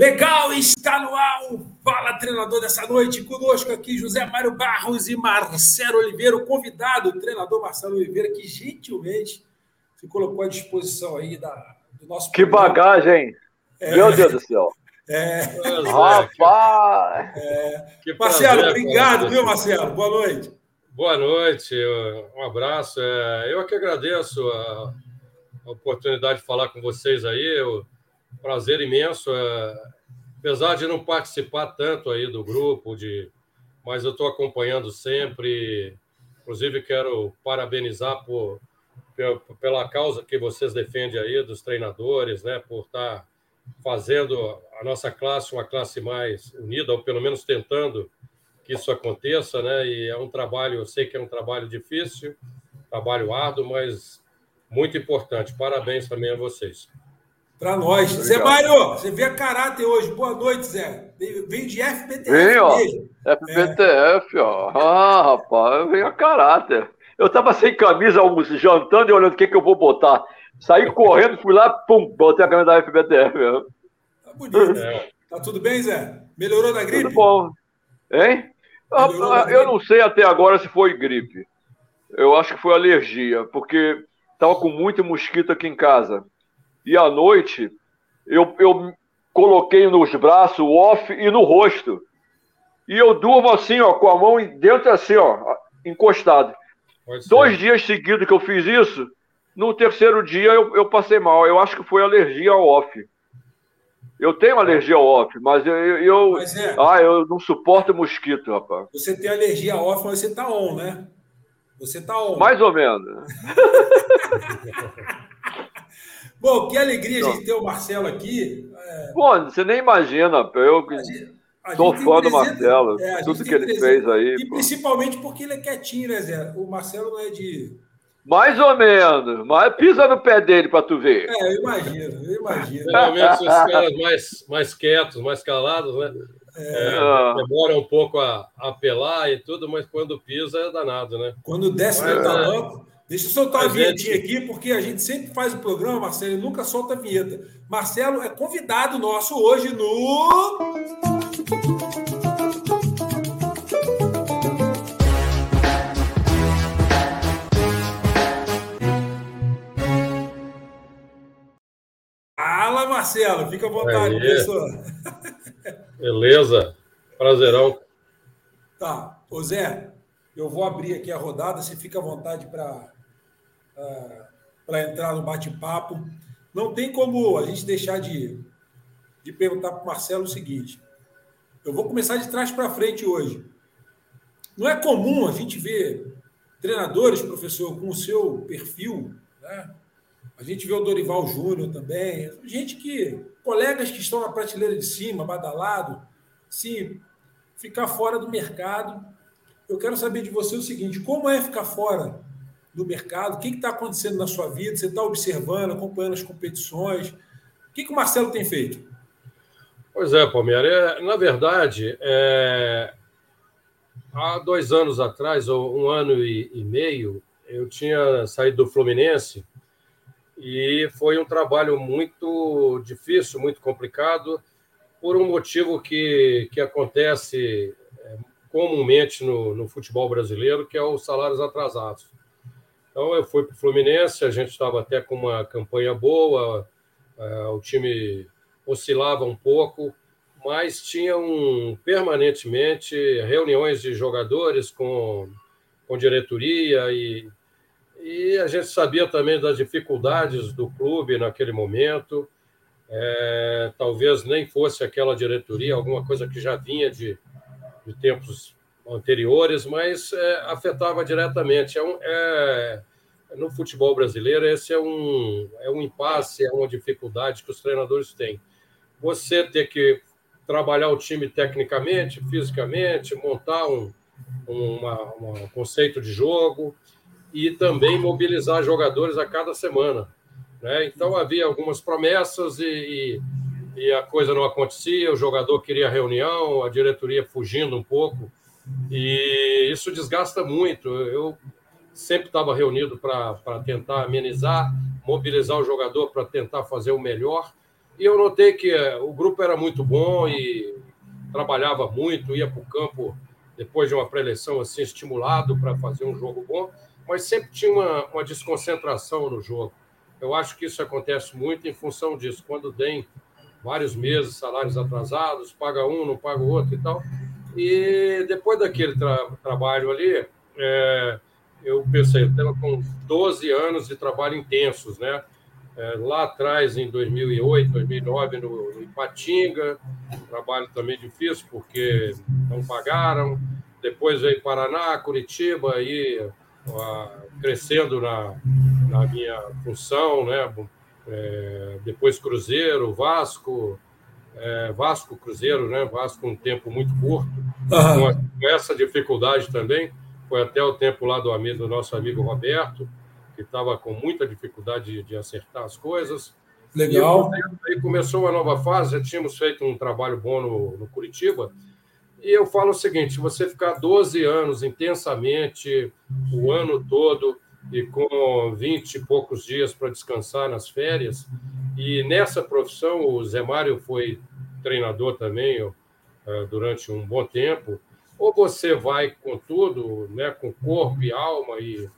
Legal, está no ar Fala Treinador dessa noite. Conosco aqui José Mário Barros e Marcelo Oliveira, o convidado, o treinador Marcelo Oliveira, que gentilmente se colocou à disposição aí da, do nosso. Que programa. bagagem! É, Meu Deus do céu! É, Rapaz! É, Marcelo, obrigado, viu, Marcelo? Boa noite. Boa noite, um abraço. É, eu que agradeço a, oportunidade de falar com vocês aí. Eu prazer imenso. É, apesar de não participar tanto aí do grupo, de, mas eu estou acompanhando sempre. Inclusive, quero parabenizar por, pela causa que vocês defendem aí dos treinadores, né, por estar tá fazendo a nossa classe uma classe mais unida, ou pelo menos tentando que isso aconteça, né? E é um trabalho, eu sei que é um trabalho difícil, trabalho árduo, mas muito importante. Parabéns também a vocês. Para nós. Zé Mário, você vê a caráter hoje. Boa noite, Zé. Vem de FBTF Vem, ó. Mesmo. FBTF, é. ó. Ah, rapaz, vem a caráter. Eu tava sem camisa, jantando e olhando o que, que eu vou botar. Saí correndo, fui lá, pum, botei a camisa da FBTF mesmo. Tá bonito. É. Tá tudo bem, Zé? Melhorou da gripe? Tudo bom. Hein? Ah, eu não sei até agora se foi gripe. Eu acho que foi alergia, porque tava com muito mosquito aqui em casa e à noite eu, eu coloquei nos braços o off e no rosto. E eu durmo assim, ó, com a mão dentro assim, ó, encostado. Dois dias seguidos que eu fiz isso, no terceiro dia eu, eu passei mal. Eu acho que foi alergia ao off. Eu tenho alergia ao off, mas eu, eu, mas é. ah, eu não suporto mosquito, rapaz. Você tem alergia ao off, mas você tá on, né? Você tá on. Mais ou menos. Bom, que alegria a gente ter o Marcelo aqui. É... Bom, você nem imagina, eu sou fã do Marcelo, é, tudo que ele fez aí. E pô. principalmente porque ele é quietinho, né, Zé? O Marcelo não é de. Mais ou menos, mas pisa no pé dele para tu ver. É, eu imagino, eu imagino. Geralmente são os caras mais, mais quietos, mais calados, né? É, é, demora um pouco a, a apelar e tudo, mas quando pisa é danado, né? Quando desce mas, no talanco, Deixa eu soltar a, a vinhetinha gente... aqui, porque a gente sempre faz o programa, Marcelo, e nunca solta a vinheta. Marcelo é convidado nosso hoje no. Fala, Marcelo, fica à vontade, Aí. professor. Beleza, prazerão. Tá, ô Zé, eu vou abrir aqui a rodada, você fica à vontade para para entrar no bate-papo. Não tem como a gente deixar de, de perguntar para o Marcelo o seguinte. Eu vou começar de trás para frente hoje. Não é comum a gente ver treinadores, professor, com o seu perfil, né? A gente vê o Dorival Júnior também, gente que, colegas que estão na prateleira de cima, badalado, se ficar fora do mercado. Eu quero saber de você o seguinte: como é ficar fora do mercado? O que está acontecendo na sua vida? Você está observando, acompanhando as competições? O que, que o Marcelo tem feito? Pois é, Palmeiras. É, na verdade, é... há dois anos atrás, ou um ano e, e meio, eu tinha saído do Fluminense e foi um trabalho muito difícil, muito complicado, por um motivo que, que acontece é, comumente no, no futebol brasileiro, que é os salários atrasados. Então eu fui para o Fluminense, a gente estava até com uma campanha boa, é, o time oscilava um pouco, mas tinham permanentemente reuniões de jogadores com, com diretoria e, e a gente sabia também das dificuldades do clube naquele momento. É, talvez nem fosse aquela diretoria, alguma coisa que já vinha de, de tempos anteriores, mas é, afetava diretamente. É, um, é, no futebol brasileiro, esse é um, é um impasse, é uma dificuldade que os treinadores têm. Você ter que trabalhar o time tecnicamente, fisicamente, montar um, uma, um conceito de jogo e também mobilizar jogadores a cada semana. Né? Então havia algumas promessas e, e, e, a coisa não acontecia, o jogador queria reunião, a diretoria fugindo um pouco, e isso desgasta muito. Eu sempre estava reunido para tentar amenizar, mobilizar o jogador para tentar fazer o melhor, e eu notei que eh, o grupo era muito bom e trabalhava muito, ia para o campo depois de uma pré-eleição assim, estimulado para fazer um jogo bom, mas sempre tinha uma, uma desconcentração no jogo. Eu acho que isso acontece muito em função disso. Quando tem vários meses, salários atrasados, paga um, não paga o outro e tal. E depois daquele tra trabalho ali, é, eu pensei, eu estava com 12 anos de trabalho intensos, né? É, lá atrás, em 2008, 2009, no, no Ipatinga, trabalho também difícil, porque não pagaram. Depois veio Paraná, Curitiba, aí crescendo na, na minha função, né? É, depois Cruzeiro, Vasco, é, Vasco, Cruzeiro, né? Vasco um tempo muito curto, uhum. com essa dificuldade também. Foi até o tempo lá do, amigo, do nosso amigo Roberto, que estava com muita dificuldade de, de, acertar as coisas. Legal. E aí começou uma nova fase, já tínhamos feito um trabalho bom no, no Curitiba, e eu falo o seguinte: você ficar 12 anos intensamente, o ano todo, e com 20 e poucos dias para descansar nas férias, e nessa profissão, o Zé Mário foi treinador também eh, durante um bom tempo, ou você vai com tudo, né, com corpo e alma, e,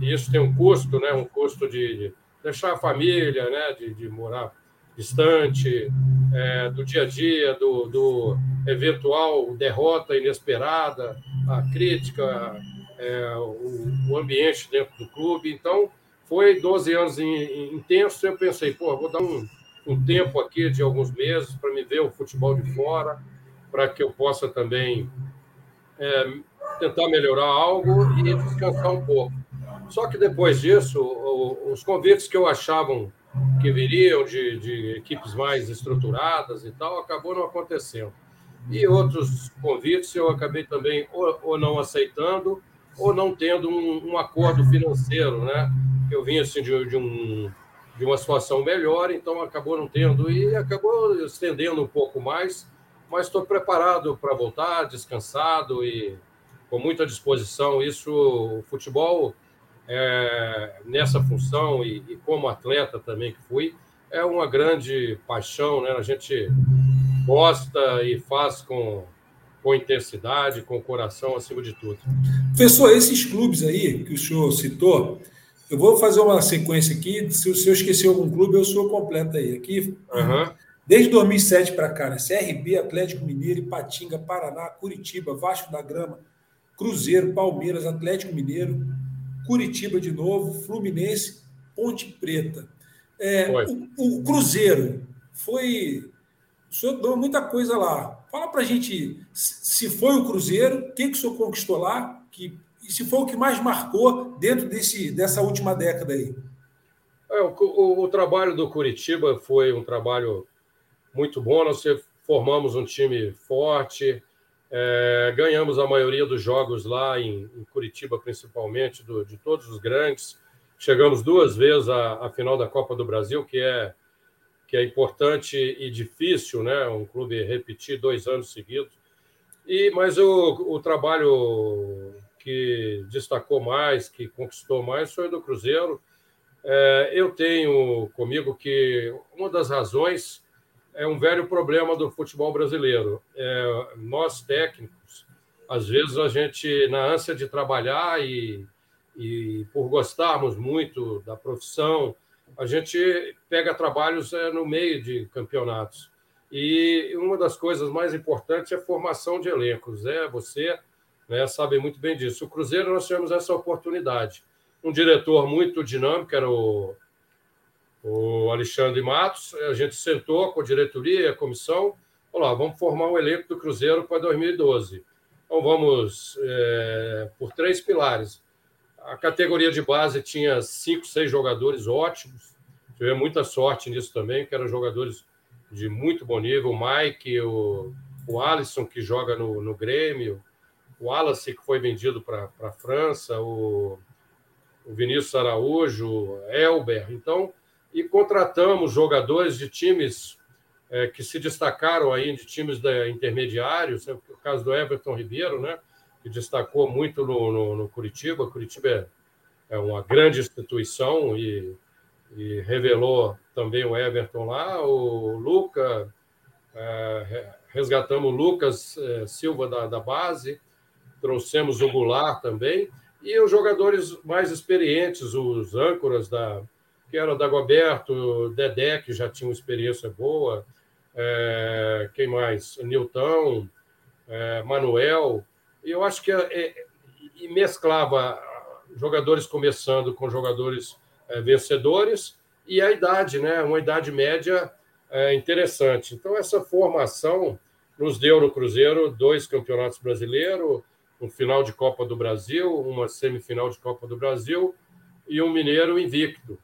e isso tem um custo, né, um custo de, de deixar a família, né, de, de morar distante, é, do dia a dia, do, do, eventual derrota inesperada, a crítica, é, o, o, ambiente dentro do clube. Então, foi 12 anos intensos. Eu pensei, pô, vou dar um, um tempo aqui de alguns meses para me ver o futebol de fora, para que eu possa também é, tentar melhorar algo e descansar um pouco. Só que depois disso, os convites que eu achavam que viriam de, de equipes mais estruturadas e tal, acabou não acontecendo. E outros convites eu acabei também ou, ou não aceitando ou não tendo um, um, acordo financeiro, né? Eu vim assim de, de, um, de uma situação melhor, então acabou não tendo e acabou estendendo um pouco mais, mas estou preparado para voltar, descansado e com muita disposição. Isso, o futebol é, nessa função e, e, como atleta também que fui, é uma grande paixão, né? A gente gosta e faz com, com intensidade, com coração acima de tudo. Professor, esses clubes aí que o senhor citou, eu vou fazer uma sequência aqui. Se o senhor esqueceu algum clube, eu sou completo aí. Aqui, uhum. desde 2007 para cá, né? CRB, Atlético Mineiro, Ipatinga, Paraná, Curitiba, Vasco da Grama, Cruzeiro, Palmeiras, Atlético Mineiro, Curitiba de novo, Fluminense, Ponte Preta. É, o, o, Cruzeiro foi. O senhor deu muita coisa lá. Fala para a gente se foi o Cruzeiro, o que, que o senhor conquistou lá, que, e se foi o que mais marcou dentro desse, dessa última década aí. É, o, o, o, trabalho do Curitiba foi um trabalho muito bom. Nós formamos um time forte, é, ganhamos a maioria dos jogos lá em, em Curitiba, principalmente, do, de todos os grandes. Chegamos duas vezes à, à, final da Copa do Brasil, que é, que é importante e difícil, né? Um clube repetir dois anos seguidos. E, mas o, o trabalho que destacou mais, que conquistou mais, foi do Cruzeiro. É, eu tenho comigo que uma das razões é um velho problema do futebol brasileiro. É, nós, técnicos, às vezes a gente, na ânsia de trabalhar e, e por gostarmos muito da profissão, a gente pega trabalhos é, no meio de campeonatos. E uma das coisas mais importantes é a formação de elencos. É, você né, sabe muito bem disso. O Cruzeiro, nós tivemos essa oportunidade. Um diretor muito dinâmico, era o o Alexandre Matos, a gente sentou com a diretoria e a comissão, vamos formar um elenco do Cruzeiro para 2012. Então vamos é, por três pilares. A categoria de base tinha cinco, seis jogadores ótimos, tive muita sorte nisso também, que eram jogadores de muito bom nível, o Mike, o, o Alisson, que joga no, no Grêmio, o Wallace, que foi vendido para a França, o, o Vinícius Araújo, Elber. Então, e contratamos jogadores de times é, que se destacaram aí, de times da, intermediários, é o caso do Everton Ribeiro, né? Que destacou muito no, no, no Curitiba. Curitiba é, é uma grande instituição e, e, revelou também o Everton lá. O Luca, é, resgatamos o Lucas é, Silva da, da base, trouxemos o Goulart também, e os jogadores mais experientes, os âncoras da que era Dagoberto, Dedé, que já tinha uma experiência boa, é, quem mais? Nilton, é, Manuel, eu acho que é, é, e mesclava jogadores começando com jogadores é, vencedores e a idade, né? Uma idade média é, interessante. Então essa formação nos deu no Cruzeiro dois campeonatos brasileiros, um final de Copa do Brasil, uma semifinal de Copa do Brasil e um Mineiro invicto.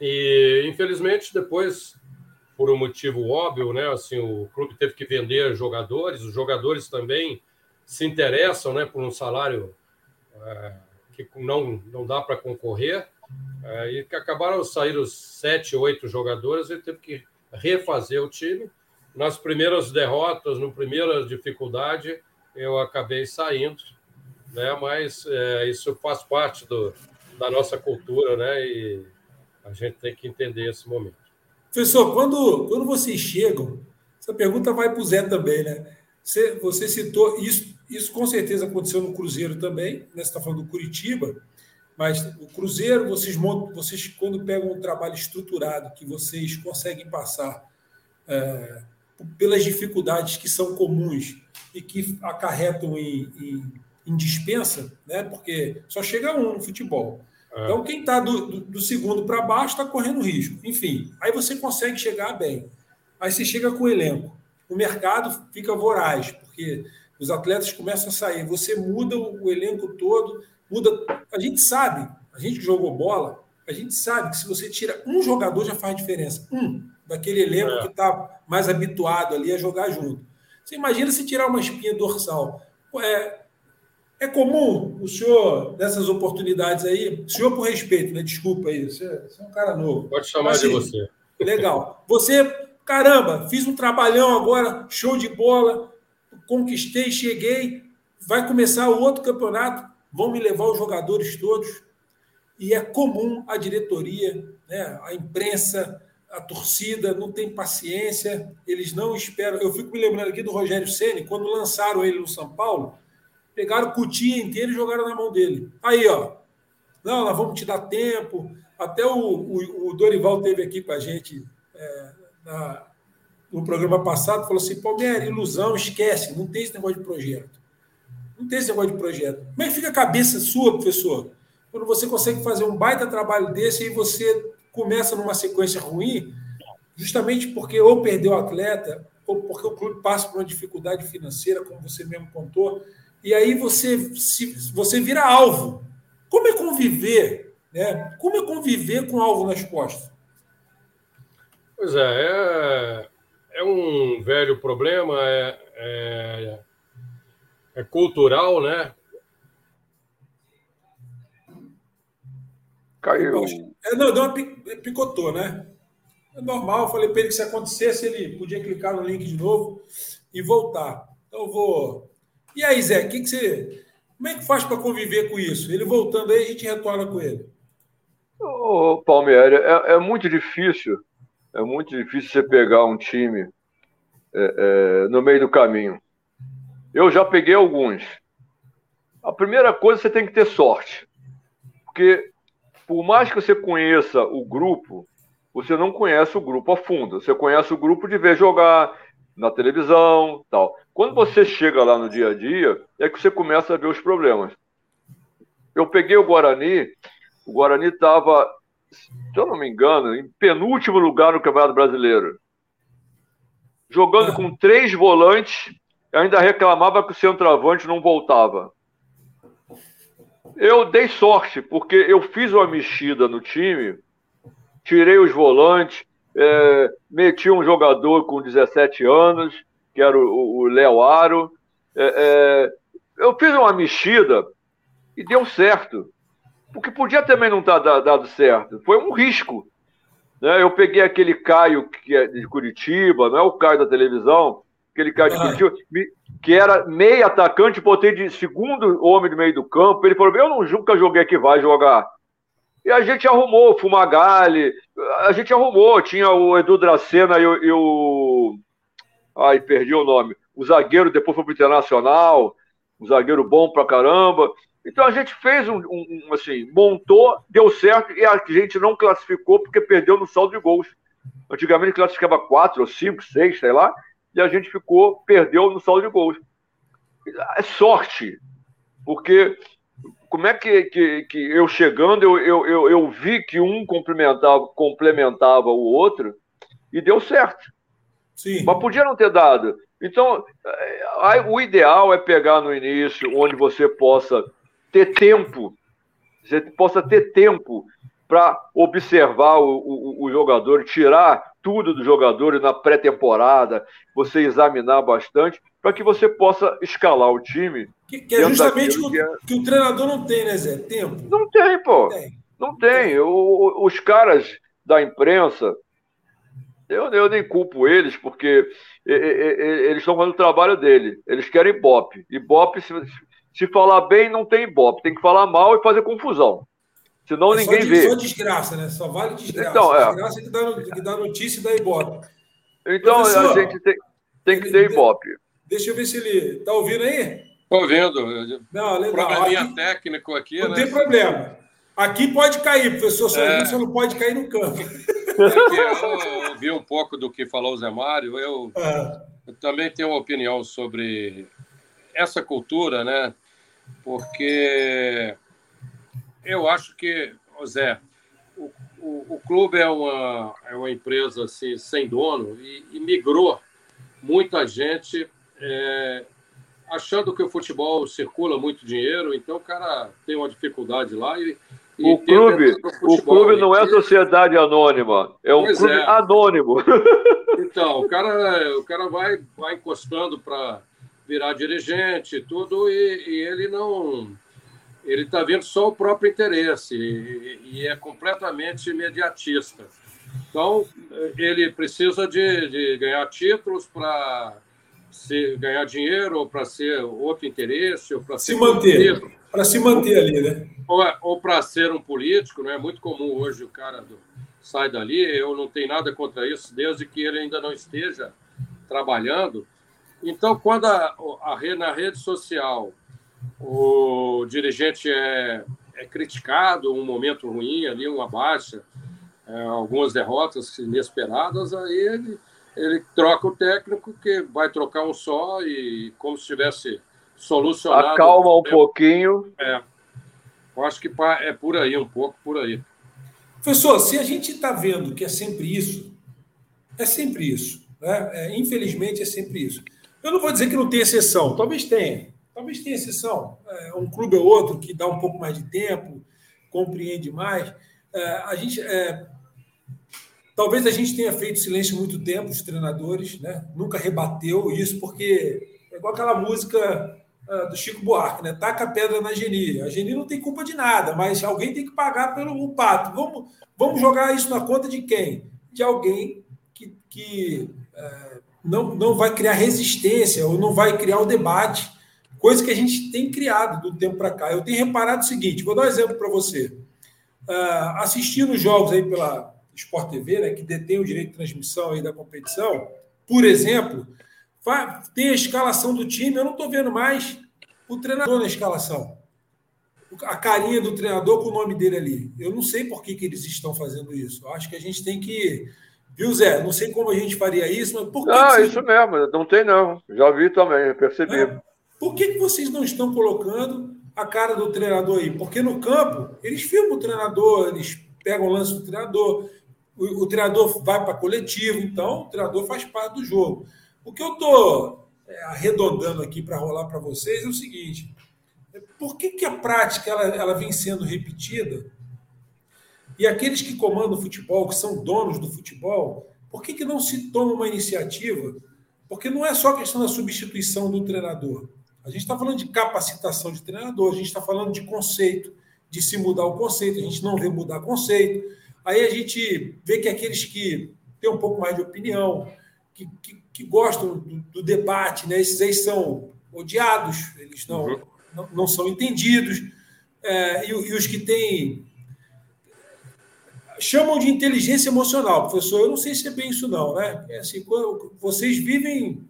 E infelizmente depois por um motivo óbvio, né? Assim, o clube teve que vender jogadores, os jogadores também se interessam né, por um salário é, que não, não dá para concorrer, é, e que acabaram sair os sete, oito jogadores, ele teve que refazer o time. Nas primeiras derrotas, no primeira dificuldade, eu acabei saindo, né? mas é, isso faz parte do, da nossa cultura, né? e a gente tem que entender esse momento. Professor, quando, quando vocês chegam, essa pergunta vai para o Zé também, né? Você, você citou isso, isso com certeza aconteceu no Cruzeiro também, né? Você está falando do Curitiba, mas o Cruzeiro, vocês montam, vocês quando pegam um trabalho estruturado que vocês conseguem passar é, pelas dificuldades que são comuns e que acarretam em, em, em dispensa, né? Porque só chega um no futebol. É. Então, quem está do, do, do, segundo para baixo está correndo risco. Enfim, aí você consegue chegar bem. Aí você chega com o elenco. O mercado fica voraz, porque os atletas começam a sair. Você muda o elenco todo, muda. A gente sabe, a gente que jogou bola, a gente sabe que se você tira um jogador já faz diferença. Um daquele elenco é. que está mais habituado ali a jogar junto. Você imagina se tirar uma espinha dorsal. É, é comum o senhor, nessas oportunidades aí, senhor por respeito, né? Desculpa aí, você, você é um cara novo. Pode chamar Mas, de você. Legal. Você, caramba, fiz um trabalhão agora, show de bola, conquistei, cheguei, vai começar o outro campeonato, vão me levar os jogadores todos. E é comum a diretoria, né, a imprensa, a torcida não tem paciência, eles não esperam. Eu fico me lembrando aqui do Rogério Ceni quando lançaram ele no São Paulo, pegaram o cutia inteiro e jogaram na mão dele. Aí, ó. Não, nós vamos te dar tempo. Até o, o, o Dorival teve aqui com a gente é, na, no programa passado, falou assim: Palmeiras, ilusão, esquece, não tem esse negócio de projeto. Não tem esse negócio de projeto. Como é que fica a cabeça sua, professor? Quando você consegue fazer um baita trabalho desse e você começa numa sequência ruim, justamente porque ou perdeu o atleta, ou porque o clube passa por uma dificuldade financeira, como você mesmo contou, e aí você, se, você vira alvo. Como é conviver? Né? Como é conviver com alvo nas costas? Pois é, é é um velho problema, é, é, é cultural, né? Caiu. É, não, deu uma picotou, né? É normal, falei para ele que se acontecesse, ele podia clicar no link de novo e voltar. Então eu vou. E aí, Zé, que que você. Como é que faz para conviver com isso? Ele voltando aí, a gente retorna com ele. Ô, Palmeiras, é, é muito difícil é muito difícil você pegar um time é, é, no meio do caminho. Eu já peguei alguns. A primeira coisa você tem que ter sorte. Porque por mais que você conheça o grupo, você não conhece o grupo a fundo. Você conhece o grupo de ver jogar na televisão, tal. Quando você chega lá no dia a dia, é que você começa a ver os problemas. Eu peguei o Guarani, o Guarani estava se eu não me engano, em penúltimo lugar no Campeonato Brasileiro. Jogando com três volantes, ainda reclamava que o centroavante não voltava. Eu dei sorte, porque eu fiz uma mexida no time, tirei os volantes, é, meti um jogador com 17 anos, que era o Léo Aro. É, é, eu fiz uma mexida e deu certo. Porque podia também não estar tá dado certo. Foi um risco. Né? Eu peguei aquele Caio que é de Curitiba, não é o Caio da televisão, aquele Caio de ah. Curitiba, que era meio atacante, botei de segundo homem do meio do campo. Ele falou: Eu não, nunca joguei aqui, vai jogar. E a gente arrumou, o Fumagalli, a gente arrumou, tinha o Edu Dracena e o, e o. Ai, perdi o nome. O zagueiro depois foi pro Internacional, um zagueiro bom pra caramba. Então a gente fez um, um, assim, montou, deu certo e a gente não classificou porque perdeu no saldo de gols. Antigamente classificava quatro ou cinco, seis, sei lá, e a gente ficou, perdeu no saldo de gols. É sorte, porque como é que, que, que eu chegando, eu, eu, eu, eu, vi que um complementava, complementava o outro e deu certo. Sim. Mas podia não ter dado. Então, é, o ideal é pegar no início, onde você possa ter tempo, você possa ter tempo para observar o, o, o, jogador, tirar tudo do jogador na pré-temporada, você examinar bastante, para que você possa escalar o time. Que, que é justamente o que, é... que, o treinador não tem, né, Zé? Tempo. Não tem, pô. Não tem. Não tem. O, os caras da imprensa, eu, eu nem culpo eles, porque eles estão fazendo o trabalho dele. Eles querem Ibope. Ibope, se, se falar bem, não tem Ibope. Tem que falar mal e fazer confusão. Senão é ninguém só, vê. Só desgraça, né? Só vale desgraça. Então, é. Desgraça é que dá, que dá notícia e dá Ibope. Então, Professor, a gente tem, tem que ter Ibope. Deixa eu ver se ele. Está ouvindo aí? Estou ouvindo. Não, legal. Probleminha aqui, técnico aqui, não né? Não tem problema. Aqui pode cair, professor, só é. você não pode cair no campo. É eu ouvi um pouco do que falou o Zé Mário. Eu, é. eu também tenho uma opinião sobre essa cultura, né? Porque eu acho que, Zé, o, o, o, clube é uma, é uma empresa assim, sem dono e, e migrou muita gente é, achando que o futebol circula muito dinheiro, então o cara tem uma dificuldade lá e. e o clube, o clube não é sociedade anônima, é um pois clube é. anônimo. Então, o cara, o cara vai, vai encostando para virar dirigente, tudo, e, e ele não. Ele está vendo só o próprio interesse e, e, é completamente imediatista. Então, ele precisa de, de ganhar títulos para ganhar dinheiro ou para ser outro interesse ou para se manter para se manter ali, né? Ou, ou para ser um político, não é muito comum hoje o cara do, sai dali. Eu não tenho nada contra isso, desde que ele ainda não esteja trabalhando. Então, quando a, a na rede social o dirigente é, é criticado, um momento ruim ali, uma baixa, é, algumas derrotas inesperadas, aí ele ele troca o técnico que vai trocar um só e como se tivesse solucionado. Acalma um pouquinho. É. Eu acho que é por aí, um pouco por aí. Professor, se a gente está vendo que é sempre isso, é sempre isso. Né? É, infelizmente é sempre isso. Eu não vou dizer que não tem exceção, talvez tenha. Talvez tenha exceção. É, um clube ou outro que dá um pouco mais de tempo, compreende mais. É, a gente, é, Talvez a gente tenha feito silêncio muito tempo, os treinadores, né? nunca rebateu isso, porque é igual aquela música uh, do Chico Buarque, né? Taca a pedra na Geni. A Geni não tem culpa de nada, mas alguém tem que pagar pelo pato. Vamos, vamos jogar isso na conta de quem? De alguém que, que uh, não, não vai criar resistência ou não vai criar o debate, coisa que a gente tem criado do tempo para cá. Eu tenho reparado o seguinte: vou dar um exemplo para você. Uh, assistindo os jogos aí pela Sport TV, né, que detém o direito de transmissão aí da competição, por exemplo, tem a escalação do time, eu não estou vendo mais o treinador na escalação. A carinha do treinador com o nome dele ali. Eu não sei por que, que eles estão fazendo isso. Eu acho que a gente tem que. Viu, Zé? Não sei como a gente faria isso, mas por que. Não, que isso mesmo, não tem não. Já vi também, percebi. É. Por que, que vocês não estão colocando a cara do treinador aí? Porque no campo, eles filmam o treinador, eles pegam o lance do treinador, o, o treinador vai para coletivo, então o treinador faz parte do jogo. O que eu estou é, arredondando aqui para rolar para vocês é o seguinte: por que, que a prática ela, ela vem sendo repetida? E aqueles que comandam o futebol, que são donos do futebol, por que, que não se toma uma iniciativa? Porque não é só a questão da substituição do treinador. A gente está falando de capacitação de treinador, a gente está falando de conceito, de se mudar o conceito, a gente não vê mudar conceito. Aí a gente vê que aqueles que têm um pouco mais de opinião, que, que, que gostam do, do, debate, né? esses aí são odiados, eles não, uhum. não, não, são entendidos, é, e, e os que têm chamam de inteligência emocional, professor. Eu não sei se é bem isso, não, né? É assim, vocês vivem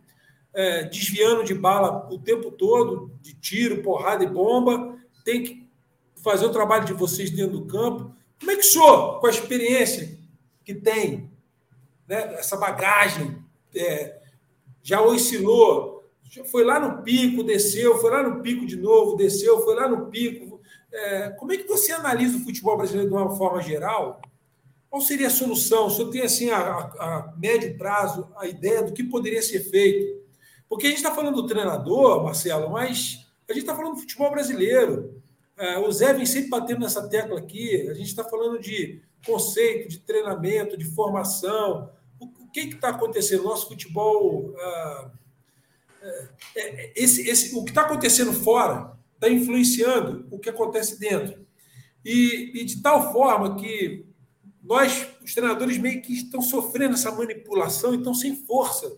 é, desviando de bala o tempo todo, de tiro, porrada e bomba, tem que fazer o trabalho de vocês dentro do campo. Como é que sou com a experiência que tem, né? essa bagagem, é, já oscilou, já foi lá no pico, desceu, foi lá no pico de novo, desceu, foi lá no pico. É, como é que você analisa o futebol brasileiro de uma forma geral? Qual seria a solução? O senhor tem assim a, a, médio prazo a ideia do que poderia ser feito? Porque a gente está falando do treinador, Marcelo, mas a gente está falando do futebol brasileiro. É, o Zé vem sempre batendo nessa tecla aqui. A gente está falando de conceito, de treinamento, de formação. O, o que está acontecendo? Nosso futebol. Ah, é, é, esse, esse, o que está acontecendo fora está influenciando o que acontece dentro. E, e, de tal forma que nós, os treinadores, meio que estão sofrendo essa manipulação e estão sem força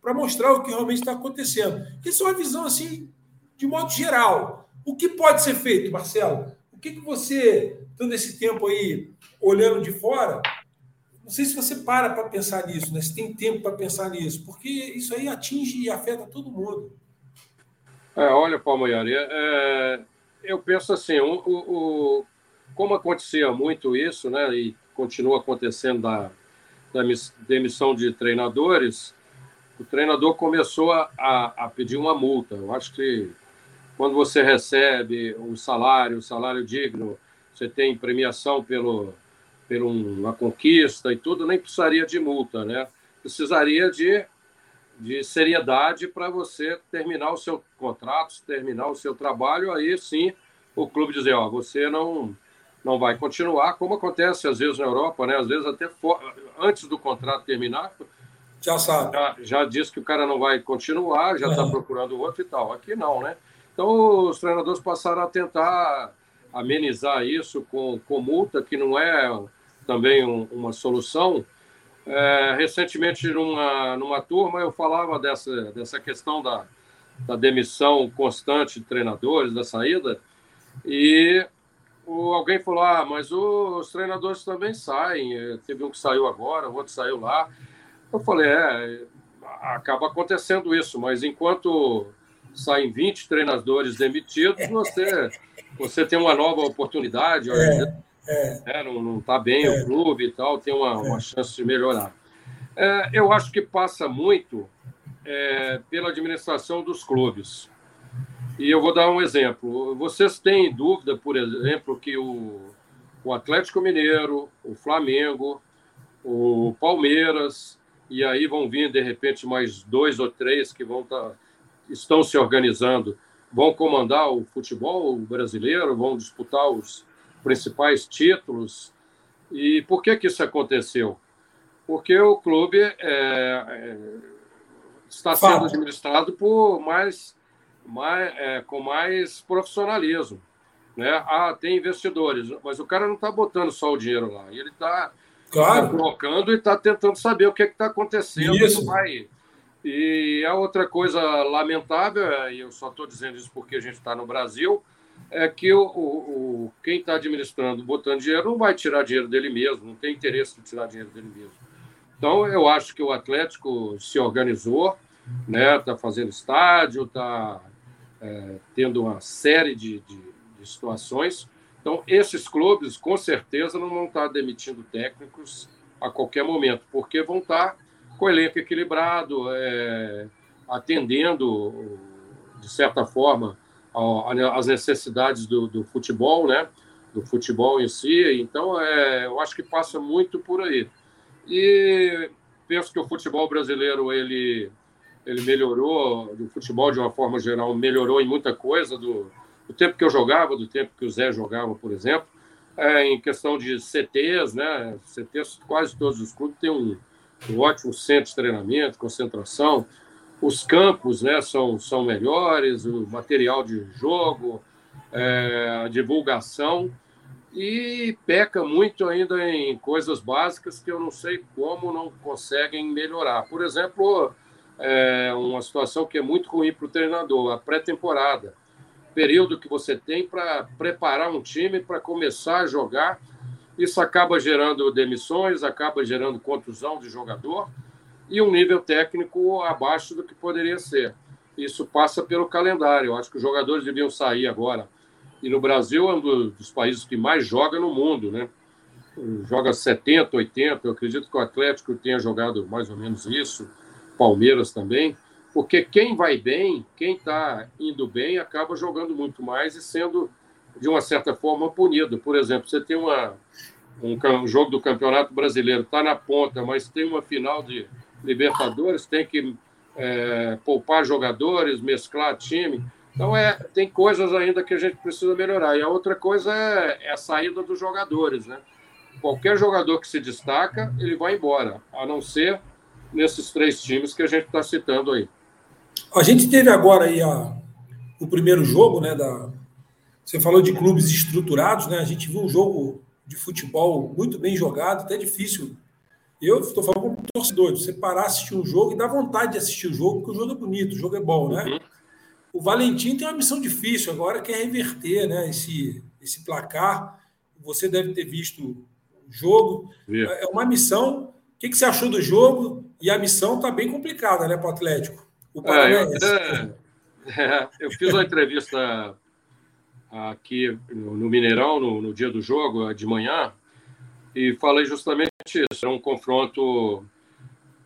para mostrar o que realmente está acontecendo. Isso é uma visão assim, de modo geral. O que pode ser feito, Marcelo? O que, que você, tendo esse tempo aí, olhando de fora, não sei se você para para pensar nisso, né? se tem tempo para pensar nisso, porque isso aí atinge e afeta todo mundo. É, olha, Palmeiras, é, eu penso assim, o, o, como acontecia muito isso, né, e continua acontecendo da, da demissão de treinadores, o treinador começou a, a, pedir uma multa. Eu acho que quando você recebe um salário, um salário digno, você tem premiação pelo, pelo uma conquista e tudo, nem precisaria de multa, né? Precisaria de, de seriedade para você terminar o seu contrato, terminar o seu trabalho, aí sim o clube dizer, ó, você não não vai continuar, como acontece às vezes na Europa, né? Às vezes até for, antes do contrato terminar, já sabe. Já, já diz que o cara não vai continuar, já está é. procurando outro e tal. Aqui não, né? Então, os treinadores passaram a tentar amenizar isso com, com multa, que não é também um, uma solução. É, recentemente, numa, numa turma, eu falava dessa, dessa questão da, da demissão constante de treinadores, da saída, e o, alguém falou: ah, mas os treinadores também saem. É, teve um que saiu agora, o outro saiu lá. Eu falei: é, acaba acontecendo isso, mas enquanto saem 20 treinadores demitidos, você, você tem uma nova oportunidade. É, é, é, não está bem é. o clube e tal, tem uma, uma chance de melhorar. É, eu acho que passa muito é, pela administração dos clubes. E eu vou dar um exemplo. Vocês têm dúvida, por exemplo, que o, o Atlético Mineiro, o Flamengo, o Palmeiras, e aí vão vir, de repente, mais dois ou três que vão. Tá, estão se organizando vão comandar o futebol brasileiro, vão disputar os principais títulos. E por que, que isso aconteceu? Porque o clube é, é, está sendo administrado por mais, mais é, com mais profissionalismo. Né? Ah, tem investidores, mas o cara não está botando só o dinheiro lá, ele está claro. tá colocando e está tentando saber o que está acontecendo. Isso. Vai, e a outra coisa lamentável, e eu só estou dizendo isso porque a gente está no Brasil, é que o, o, quem está administrando, botando dinheiro, não vai tirar dinheiro dele mesmo, não tem interesse de tirar dinheiro dele mesmo. Então, eu acho que o Atlético se organizou, né? Está fazendo estádio, está é, tendo uma série de, de, de, situações. Então, esses clubes, com certeza, não vão estar demitindo técnicos a qualquer momento, porque vão estar com elenco equilibrado, é, atendendo, de certa forma, às necessidades do, do, futebol, né? do futebol em si. Então, é, eu acho que passa muito por aí. E penso que o futebol brasileiro ele, ele melhorou, o futebol de uma forma geral melhorou em muita coisa do, do tempo que eu jogava, do tempo que o Zé jogava, por exemplo. É, em questão de CTs, né? CTs, quase todos os clubes têm um, um ótimo centro de treinamento, concentração. Os campos né, são, são melhores, o material de jogo, é, a divulgação. e peca muito ainda em coisas básicas que eu não sei como não conseguem melhorar. Por exemplo, é uma situação que é muito ruim para o treinador, a pré-temporada. Período que você tem para preparar um time para começar a jogar. Isso acaba gerando demissões, acaba gerando contusão de jogador e um nível técnico abaixo do que poderia ser. Isso passa pelo calendário. Eu acho que os jogadores deviam sair agora e no Brasil é um dos países que mais joga no mundo, né? Joga 70, 80. Eu acredito que o Atlético tenha jogado mais ou menos isso, Palmeiras também, porque quem vai bem, quem está indo bem, acaba jogando muito mais e sendo, de uma certa forma, punido. Por exemplo, você tem uma, um jogo do Campeonato Brasileiro, está na ponta, mas tem uma final de Libertadores, tem que é, poupar jogadores, mesclar time. Então, é, tem coisas ainda que a gente precisa melhorar. E a outra coisa é, é a saída dos jogadores. Né? Qualquer jogador que se destaca, ele vai embora, a não ser nesses três times que a gente está citando aí. A gente teve agora aí a, o primeiro jogo, né? Da, você falou de clubes estruturados, né? A gente viu um jogo de futebol muito bem jogado, até difícil. Eu estou falando como torcedor, você parar assistir um jogo e dá vontade de assistir o jogo, porque o jogo é bonito, o jogo é bom, né? Uhum. O Valentim tem uma missão difícil agora, que é reverter né, esse, esse placar. Você deve ter visto o jogo. É uma missão. O que, que você achou do jogo? E a missão está bem complicada né, para o Atlético. O é, eu, até, é, eu fiz uma entrevista aqui no Mineirão, no, no, dia do jogo, de manhã, e falei justamente isso. Era um confronto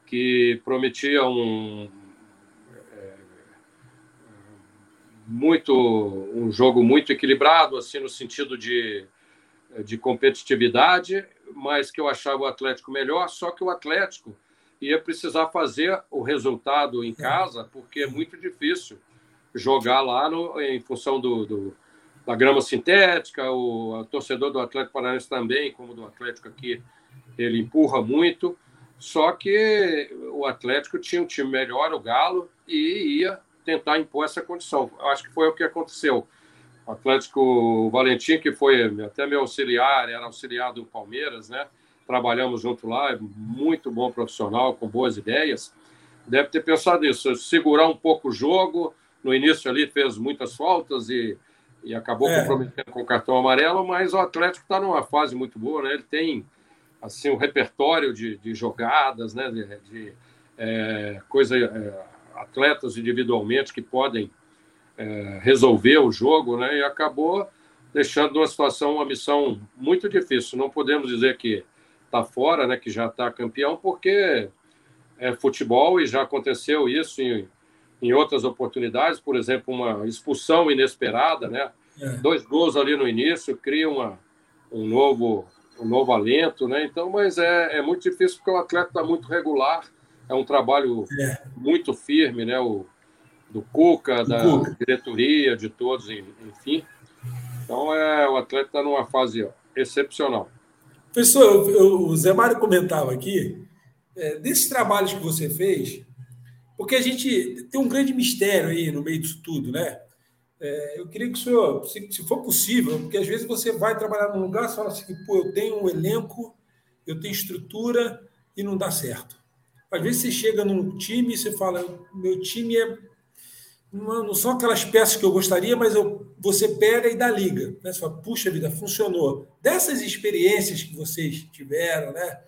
que prometia um, muito um jogo muito equilibrado, assim no sentido de, de competitividade, mas que eu achava o Atlético melhor. Só que o Atlético ia precisar fazer o resultado em casa, porque é muito difícil jogar lá no, em função do, do da grama sintética. O, o torcedor do Atlético Paranaense também, como do Atlético aqui, ele empurra muito. Só que o Atlético tinha um time melhor, o Galo, e ia tentar impor essa condição. Acho que foi o que aconteceu. O Atlético Valentim, que foi até meu auxiliar, era auxiliar do Palmeiras, né? Trabalhamos junto lá, é muito bom profissional, com boas ideias. Deve ter pensado nisso, segurar um pouco o jogo. No início ali fez muitas faltas e, e acabou é. comprometendo com o cartão amarelo, mas o Atlético está numa fase muito boa, né? Ele tem assim um repertório de, de jogadas, né? De, de é, coisa é, atletas individualmente que podem é, resolver o jogo, né? E acabou deixando uma situação, uma missão muito difícil. Não podemos dizer que está fora, né? Que já está campeão, porque é futebol e já aconteceu isso em, em outras oportunidades. Por exemplo, uma expulsão inesperada, né? É. Dois gols ali no início cria uma, um novo um novo alento, né? Então, mas é, é muito difícil porque o atleta está muito regular é um trabalho é. muito firme, né? O, do Cuca, da Cuca. diretoria, de todos, enfim. Então, é, o atleta está numa fase excepcional. Eu, o Zé Mário comentava aqui, é, desses trabalhos que você fez, porque a gente tem um grande mistério aí no meio disso tudo, né? É, eu queria que o senhor, se, se, for possível, porque às vezes você vai trabalhar num lugar e fala assim, pô, eu tenho um elenco, eu tenho estrutura e não dá certo. Às vezes você chega num time e você fala, meu time é. Não são aquelas peças que eu gostaria, mas eu, você pega e dá liga. Né? Você fala, puxa vida, funcionou. Dessas experiências que vocês tiveram, né?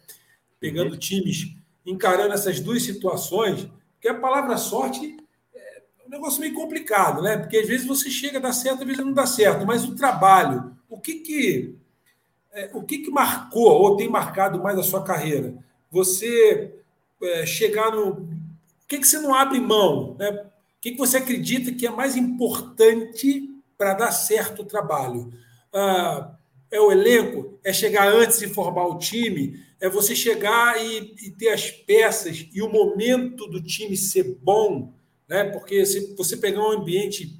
pegando uhum. times, encarando essas duas situações, porque a palavra sorte é um negócio meio complicado, né? Porque às vezes você chega a dar certo, às vezes não dá certo, mas o trabalho, o que que, é, o que, que marcou ou tem marcado mais a sua carreira? Você é, chegar no. O que, que você não abre mão? Né? O que, você acredita que é mais importante para dar certo o trabalho? Ah, é o elenco? É chegar antes e formar o time? É você chegar e, e, ter as peças e o momento do time ser bom? Né? Porque se você pegar um ambiente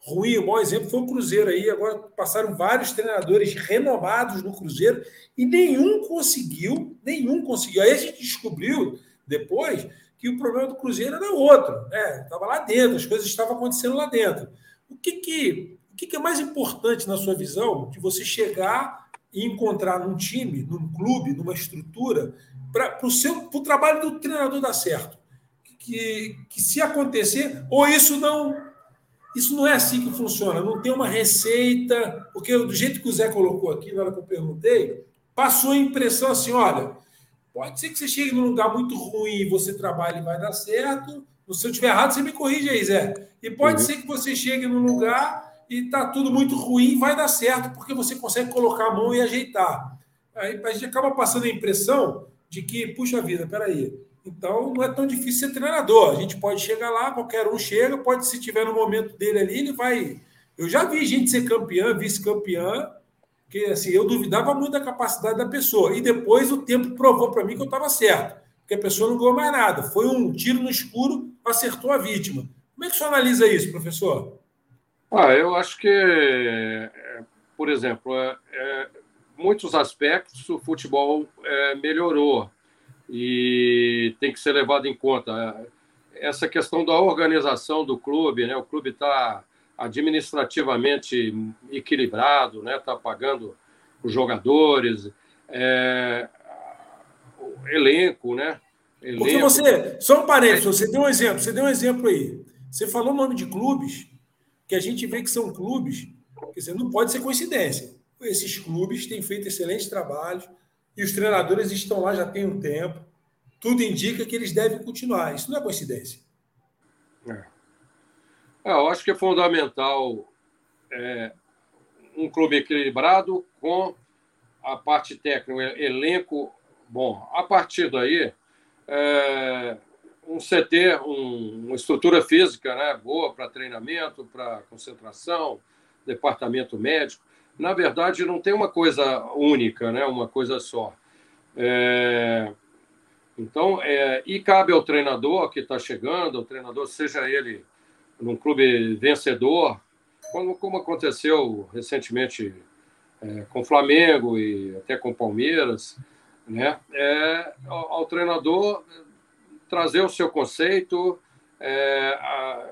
ruim, o maior exemplo foi o Cruzeiro aí. Agora passaram vários treinadores renomados no Cruzeiro e nenhum conseguiu, nenhum conseguiu. Aí a gente descobriu depois que o problema do Cruzeiro era outro, né? Estava lá dentro, as coisas estavam acontecendo lá dentro. O que, que, o que, que é mais importante na sua visão de você chegar e encontrar num time, num clube, numa estrutura, para o trabalho do treinador dar certo. Que, que se acontecer, ou isso não. Isso não é assim que funciona, não tem uma receita, porque do jeito que o Zé colocou aqui, na hora que eu perguntei, passou a impressão assim: olha, pode ser que você chegue num lugar muito ruim e você trabalhe e vai dar certo. Se eu estiver errado, você me corrige aí, Zé. E pode uhum. ser que você chegue num lugar e tá tudo muito ruim, vai dar certo, porque você consegue colocar a mão e ajeitar. Aí a gente acaba passando a impressão de que, puxa vida, peraí, então não é tão difícil ser treinador. A gente pode chegar lá, qualquer um chega, pode, se tiver no momento dele ali, ele vai. Eu já vi gente ser campeã, vice-campeã, que assim, eu duvidava muito da capacidade da pessoa. E depois o tempo provou para mim que eu estava certo, porque a pessoa não ganhou mais nada. Foi um tiro no escuro, acertou a vítima. Como é que o senhor analisa isso, professor? Ah, eu acho que, é, por exemplo, é, é, muitos aspectos o futebol é, melhorou e tem que ser levado em conta. Essa questão da organização do clube, né? O clube está administrativamente equilibrado, né? Está pagando os jogadores, é, o elenco, né? Elenco. Porque você, só um parênteses, você deu um exemplo, você deu um exemplo aí. Você falou o nome de clubes que a gente vê que são clubes, quer dizer, não pode ser coincidência. Esses clubes têm feito excelentes trabalhos e os treinadores estão lá já tem um tempo. Tudo indica que eles devem continuar. Isso não é coincidência. É. Eu acho que é fundamental é, um clube equilibrado com a parte técnica, elenco bom. A partir daí, é, um CT, um, uma estrutura física né, boa para treinamento, para concentração, departamento médico. Na verdade, não tem uma coisa única, né, uma coisa só. É, então, é, e cabe ao treinador que está chegando, o treinador, seja ele num clube vencedor, como, como aconteceu recentemente é, com o Flamengo e até com o Palmeiras, né, é, ao, ao treinador trazer o seu conceito, é, a,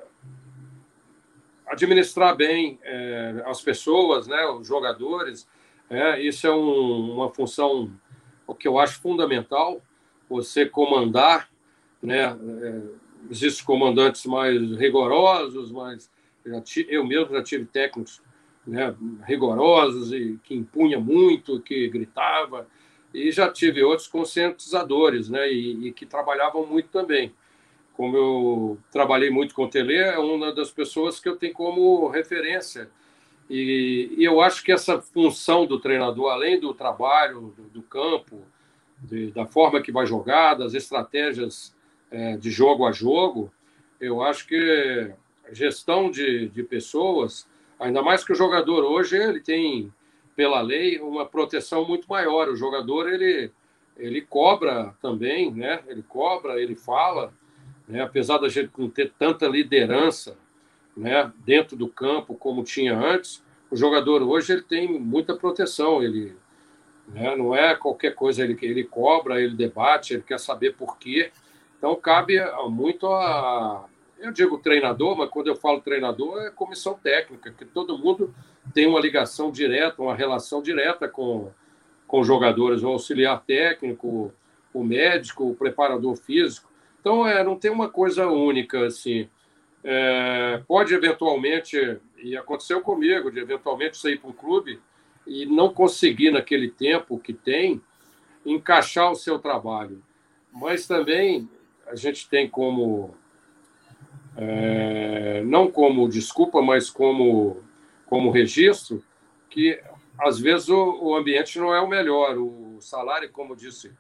administrar bem é, as pessoas, né, os jogadores. É, isso é um, uma função o que eu acho fundamental, você comandar, né, é, existem comandantes mais rigorosos, mas eu mesmo já tive técnicos né, rigorosos e que impunha muito, que gritava, e já tive outros conscientizadores, né, e, e que trabalhavam muito também. Como eu trabalhei muito com o Tele, é uma das pessoas que eu tenho como referência. E, e eu acho que essa função do treinador, além do trabalho do, do campo, de, da forma que vai jogar, das estratégias é, de jogo a jogo, eu acho que gestão de, de pessoas, ainda mais que o jogador hoje ele tem pela lei, uma proteção muito maior. O jogador ele, ele cobra também, né? Ele cobra, ele fala, né? apesar da gente não ter tanta liderança, né? Dentro do campo como tinha antes, o jogador hoje ele tem muita proteção. Ele, né? Não é qualquer coisa ele ele cobra, ele debate, ele quer saber por quê. Então cabe muito a eu digo treinador, mas quando eu falo treinador é comissão técnica, que todo mundo tem uma ligação direta, uma relação direta com, com jogadores, o auxiliar técnico, o médico, o preparador físico. Então, é, não tem uma coisa única assim. É, pode eventualmente, e aconteceu comigo, de eventualmente sair para um clube e não conseguir, naquele tempo que tem, encaixar o seu trabalho. Mas também a gente tem como, é, não como desculpa, mas como como registro que às vezes o, o ambiente não é o melhor, o salário, como disse,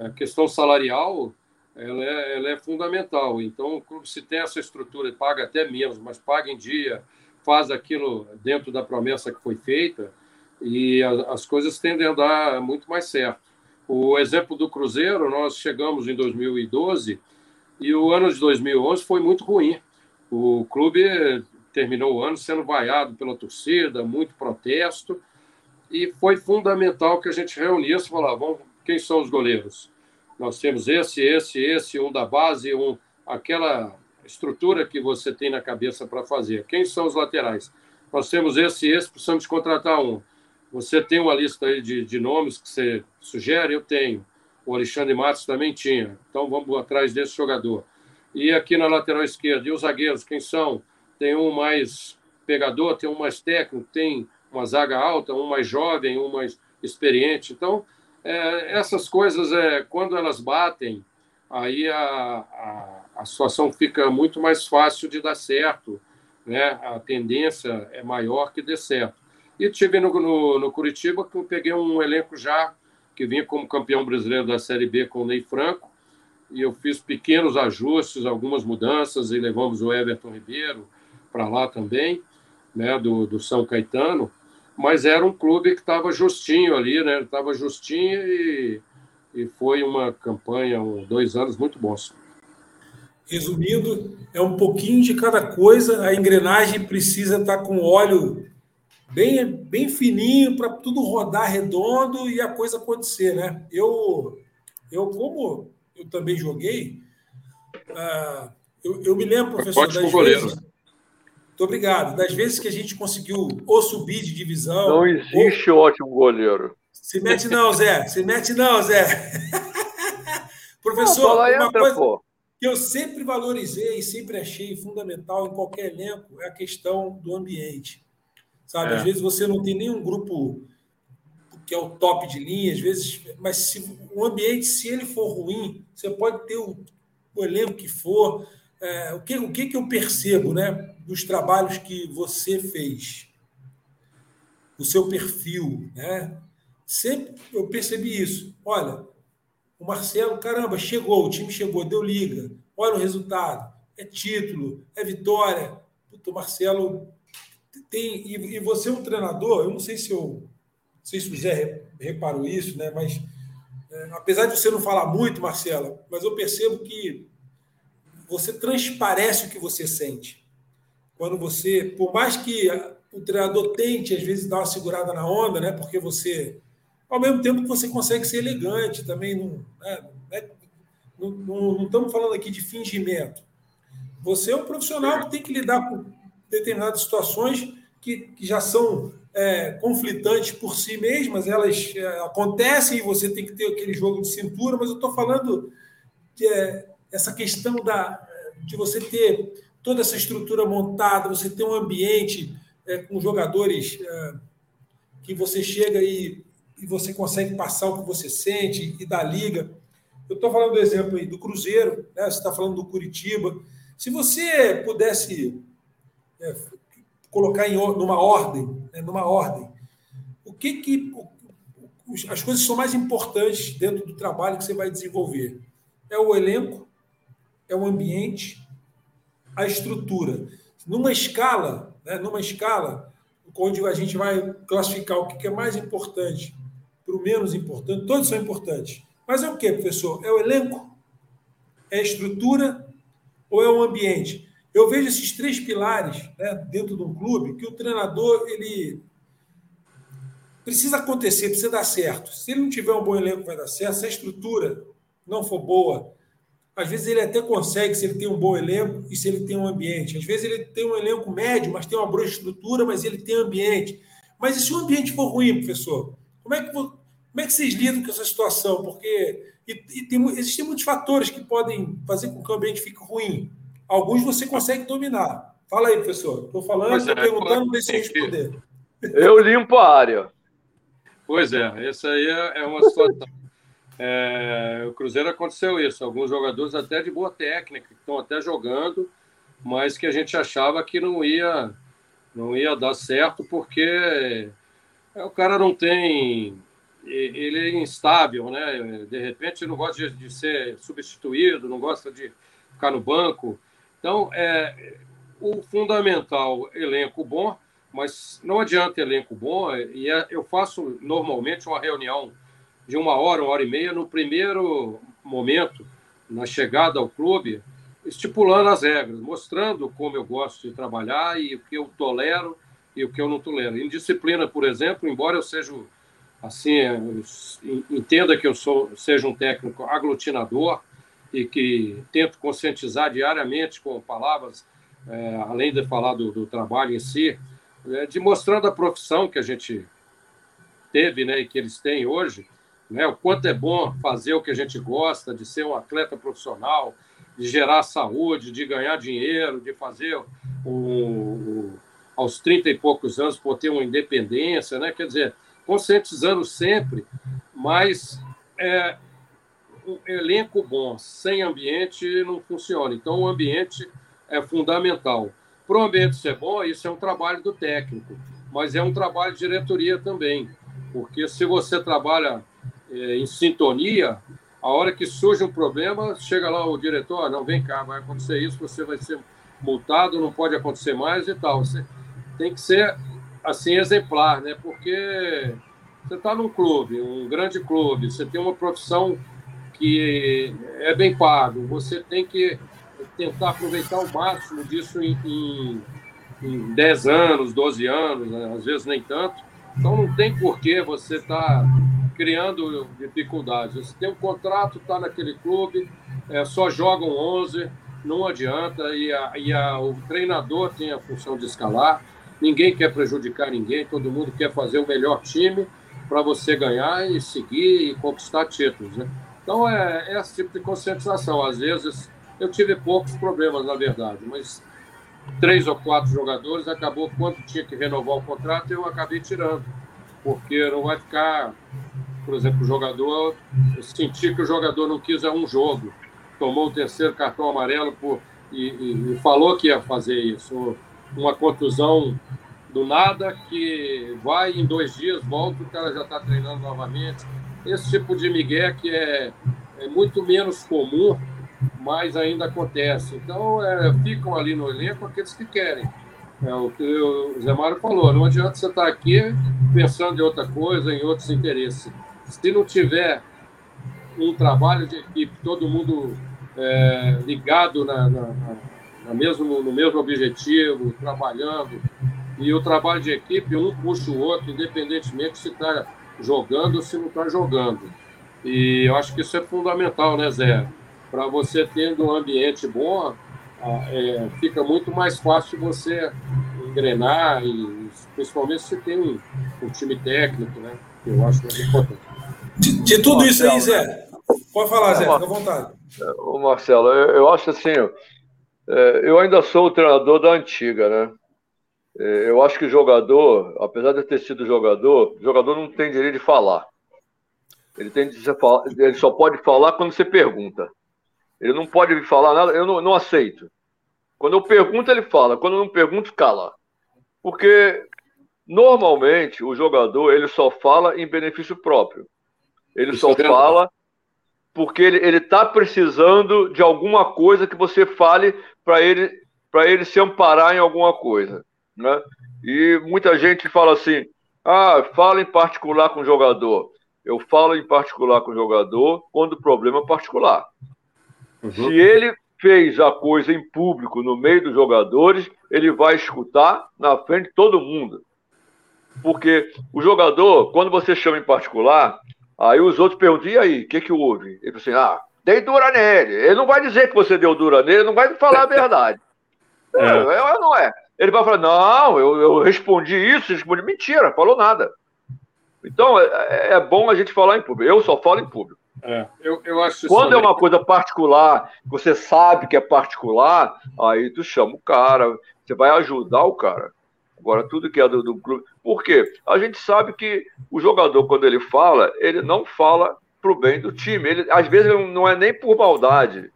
a questão salarial ela é, ela é fundamental. Então, o clube, se tem essa estrutura, paga até menos, mas paga em dia, faz aquilo dentro da promessa que foi feita, e a, as coisas tendem a dar muito mais certo. O exemplo do Cruzeiro, nós chegamos em 2012 e o ano de 2011 foi muito ruim. O clube terminou o ano sendo vaiado pela torcida, muito protesto, e foi fundamental que a gente reunisse e falasse, vamos, quem são os goleiros? Nós temos esse, esse, esse, um da base, um aquela estrutura que você tem na cabeça para fazer. Quem são os laterais? Nós temos esse, esse, precisamos contratar um. Você tem uma lista aí de, de nomes que você sugere? Eu tenho. O Alexandre Matos também tinha. Então vamos atrás desse jogador. E aqui na lateral esquerda, e os zagueiros, quem são? Tem um mais pegador, tem um mais técnico, tem uma zaga alta, um mais jovem, um mais experiente. Então, é, essas coisas, é, quando elas batem, aí a, a, a, situação fica muito mais fácil de dar certo. Né? A tendência é maior que dê certo. E tive no, no, no Curitiba que eu peguei um elenco já que vinha como campeão brasileiro da Série B com o Ney Franco, e eu fiz pequenos ajustes, algumas mudanças, e levamos o Everton Ribeiro para lá também, né, do, do São Caetano, mas era um clube que estava justinho ali, né, estava justinho e, e foi uma campanha, um, dois anos muito bons. Resumindo, é um pouquinho de cada coisa, a engrenagem precisa estar tá com óleo bem, bem fininho para tudo rodar redondo e a coisa acontecer, né? Eu, eu como eu também joguei, uh, eu, eu, me lembro, professor, Ótimo das goleiro. vezes... Muito obrigado. Das vezes que a gente conseguiu ou subir de divisão... Não existe ou... ótimo goleiro. Se mete não, Zé. Se mete não, Zé. professor, não, uma entra, coisa pô. que eu sempre valorizei e sempre achei fundamental em qualquer elenco é a questão do ambiente. Sabe? É. Às vezes você não tem nenhum grupo que é o top de linha, às vezes, mas se o ambiente, se ele for ruim, você pode ter o, o elenco que for. É, o que, o que, que eu percebo né, dos trabalhos que você fez? O seu perfil. Né? Sempre eu percebi isso. Olha, o Marcelo, caramba, chegou, o time chegou, deu liga. Olha o resultado. É título, é vitória. Puta, o Marcelo tem. E, e você é um treinador, eu não sei se eu não sei se o Zé reparou isso, né? mas é, apesar de você não falar muito, Marcela, mas eu percebo que você transparece o que você sente. Quando você, por mais que o treinador tente, às vezes, dar uma segurada na onda, né? porque você, ao mesmo tempo que você consegue ser elegante, também não, né? não, não, não estamos falando aqui de fingimento. Você é um profissional que tem que lidar com determinadas situações que, que já são é, conflitantes por si mesmas, elas é, acontecem e você tem que ter aquele jogo de cintura, mas eu estou falando que é, essa questão da, de você ter toda essa estrutura montada, você ter um ambiente é, com jogadores é, que você chega e, e você consegue passar o que você sente e da liga. Eu estou falando do exemplo aí do Cruzeiro, né? você está falando do Curitiba. Se você pudesse é, colocar em numa ordem, né, numa ordem. O que que as coisas são mais importantes dentro do trabalho que você vai desenvolver? É o elenco, é o ambiente, a estrutura. Numa escala, né, numa escala onde a gente vai classificar o que é mais importante para o menos importante, todos são importantes. Mas é o que, professor? É o elenco? É a estrutura ou é o ambiente? Eu vejo esses três pilares né, dentro de um clube que o treinador ele precisa acontecer, precisa dar certo. Se ele não tiver um bom elenco, vai dar certo. Se a estrutura não for boa, às vezes ele até consegue se ele tem um bom elenco e se ele tem um ambiente. Às vezes ele tem um elenco médio, mas tem uma boa estrutura, mas ele tem ambiente. Mas e se o ambiente for ruim, professor? Como é que, como é que vocês lidam com essa situação? Porque e, e tem, existem muitos fatores que podem fazer com que o ambiente fique ruim. Alguns você consegue dominar. Fala aí, professor. Estou falando, estou é, perguntando, deixa eu responder. Eu limpo a área. Pois é, essa aí é, é uma situação. É, o Cruzeiro aconteceu isso. Alguns jogadores até de boa técnica, que estão até jogando, mas que a gente achava que não ia, não ia dar certo, porque é, o cara não tem. Ele é instável, né? De repente não gosta de, de ser substituído, não gosta de ficar no banco. Então, é, o fundamental, elenco bom, mas não adianta elenco bom, e é, eu faço normalmente uma reunião de uma hora, uma hora e meia, no primeiro momento, na chegada ao clube, estipulando as regras, mostrando como eu gosto de trabalhar e o que eu tolero e o que eu não tolero. Em disciplina, por exemplo, embora eu seja assim, entenda que eu sou, seja um técnico aglutinador, e que tento conscientizar diariamente com palavras, é, além de falar do, do, trabalho em si, é, de mostrando a profissão que a gente teve né, e que eles têm hoje, né, o quanto é bom fazer o que a gente gosta, de ser um atleta profissional, de gerar saúde, de ganhar dinheiro, de fazer o, o, aos 30 e poucos anos por ter uma independência, né? quer dizer, conscientizando sempre, mas é, um elenco bom, sem ambiente não funciona. Então, o ambiente é fundamental. Para o ambiente ser bom, isso é um trabalho do técnico, mas é um trabalho de diretoria também, porque se você trabalha é, em sintonia, a hora que surge um problema, chega lá o diretor, não, vem cá, vai acontecer isso, você vai ser multado, não pode acontecer mais e tal. Você tem que ser, assim, exemplar, né? Porque você está num clube, um grande clube, você tem uma profissão que é bem pago, você tem que tentar aproveitar o máximo disso em, em, em 10 anos, 12 anos, né? às vezes nem tanto. Então não tem porquê você estar tá criando dificuldades. Você tem um contrato, está naquele clube, é, só jogam 11, não adianta, e, a, e a, o treinador tem a função de escalar, ninguém quer prejudicar ninguém, todo mundo quer fazer o melhor time para você ganhar e seguir e conquistar títulos. Né? Então, é, é esse tipo de conscientização. Às vezes, eu tive poucos problemas, na verdade, mas três ou quatro jogadores acabou, quando tinha que renovar o contrato, eu acabei tirando, porque não vai ficar por exemplo, o jogador, eu senti que o jogador não quis um jogo, tomou o terceiro cartão amarelo por, e, e, e falou que ia fazer isso. Uma contusão do nada que vai em dois dias, volta, o cara já está treinando novamente. Esse tipo de migué que é, é muito menos comum, mas ainda acontece. Então, é, ficam ali no elenco aqueles que querem. É o que o Zé Mário falou, não adianta você estar tá aqui pensando em outra coisa, em outros interesses se não tiver um trabalho de equipe, todo mundo é, ligado na, na, na, mesmo, no mesmo objetivo, trabalhando, e o trabalho de equipe, um puxa o outro, independentemente se está jogando ou se não está jogando. E eu acho que isso é fundamental, né, Zé? Para você tendo um ambiente bom, é, fica muito mais fácil você engrenar, e, principalmente se tem um, um time técnico, né? Que eu acho que é importante. De, de tudo Marcelo, isso aí, Zé. Pode falar, Zé, fica à vontade. Ô, Marcelo, eu, eu acho assim, é, eu ainda sou o treinador da antiga, né? É, eu acho que jogador, apesar de ter sido jogador, jogador não tem direito de falar. Ele, tem de falar, ele só pode falar quando você pergunta. Ele não pode falar nada, eu não, não aceito. Quando eu pergunto, ele fala. Quando eu não pergunto, cala. Porque normalmente o jogador ele só fala em benefício próprio. Ele Isso só é fala porque ele está precisando de alguma coisa que você fale para ele para ele se amparar em alguma coisa, né? E muita gente fala assim: "Ah, fala em particular com o jogador". Eu falo em particular com o jogador quando o problema é particular. Uhum. Se ele fez a coisa em público no meio dos jogadores, ele vai escutar na frente de todo mundo. Porque o jogador, quando você chama em particular, Aí os outros perguntam, e aí, o que, que houve? Ele falou assim, ah, dei dura nele. Ele não vai dizer que você deu dura nele, ele não vai falar a verdade. é. É, não é. Ele vai falar, não, eu, eu respondi isso, respondi mentira, falou nada. Então, é, é, bom a gente falar em público. Eu só falo em público. É, eu, eu acho Quando é uma coisa particular, você sabe que é particular, aí tu chama o cara, você vai ajudar o cara. Agora, tudo que é do, do clube. Por quê? A gente sabe que o jogador, quando ele fala, ele não fala para o bem do time. Ele, às vezes não é nem por maldade.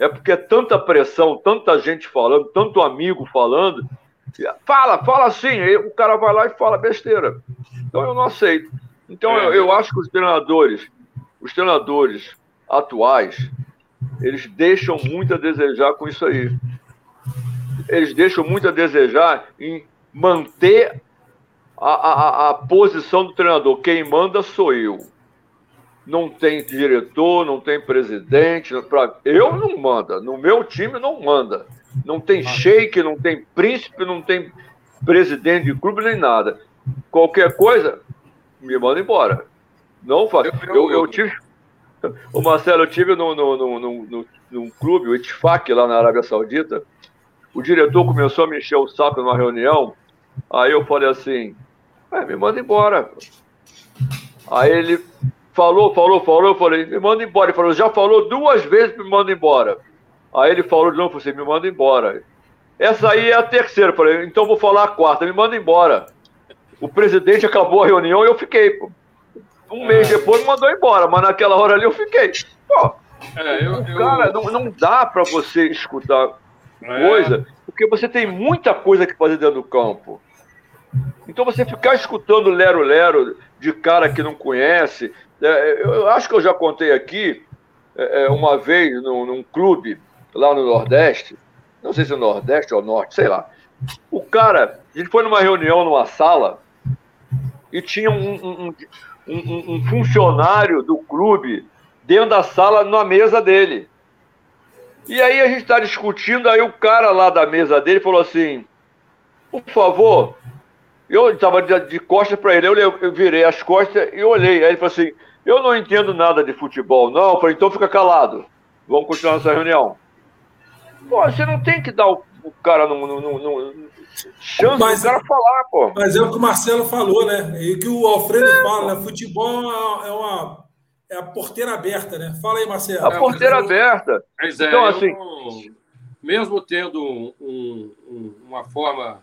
É porque é tanta pressão, tanta gente falando, tanto amigo falando. Fala, fala assim. O cara vai lá e fala besteira. Então eu não aceito. Então eu, eu acho que os treinadores, os treinadores atuais, eles deixam muito a desejar com isso aí. Eles deixam muito a desejar em manter a, a, a posição do treinador. Quem manda sou eu. Não tem diretor, não tem presidente. Pra... Eu não manda. No meu time não manda. Não tem shake, não tem príncipe, não tem presidente de clube nem nada. Qualquer coisa, me manda embora. Não faz. Eu, eu, eu tive. O Marcelo, eu tive no, no, no, no, num clube, o Itfaq, lá na Arábia Saudita. O diretor começou a me encher o saco numa reunião Aí eu falei assim, me manda embora. Aí ele falou, falou, falou, eu falei, me manda embora. Ele falou, já falou duas vezes, me manda embora. Aí ele falou de novo, você me manda embora. Essa aí é a terceira. Eu falei, então vou falar a quarta, me manda embora. O presidente acabou a reunião e eu fiquei. Pô. Um mês é. depois me mandou embora, mas naquela hora ali eu fiquei. Pô, é, eu, cara, eu... Não, não dá para você escutar é. coisa, porque você tem muita coisa que fazer dentro do campo. Então você ficar escutando lero-lero de cara que não conhece. É, eu acho que eu já contei aqui, é, é, uma vez num, num, clube lá no Nordeste, não sei se é Nordeste ou Norte, sei lá. O cara, a gente foi numa reunião numa sala e tinha um, um, um, um funcionário do clube dentro da sala na mesa dele. E aí a gente está discutindo, aí o cara lá da mesa dele falou assim: por favor, eu estava de, de costas para ele, eu, eu, virei as costas e olhei. Aí ele falou assim: Eu não entendo nada de futebol, não. Eu falei: Então fica calado. Vamos continuar nossa reunião. Pô, você não tem que dar o, o cara no, no, no, no chance mas, do cara falar, pô. Mas é o que o Marcelo falou, né? E que o Alfredo é, fala, né? Futebol é uma. É a porteira aberta, né? Fala aí, Marcelo. A porteira é, aberta. Mas é, então, assim. mesmo tendo um, um, uma forma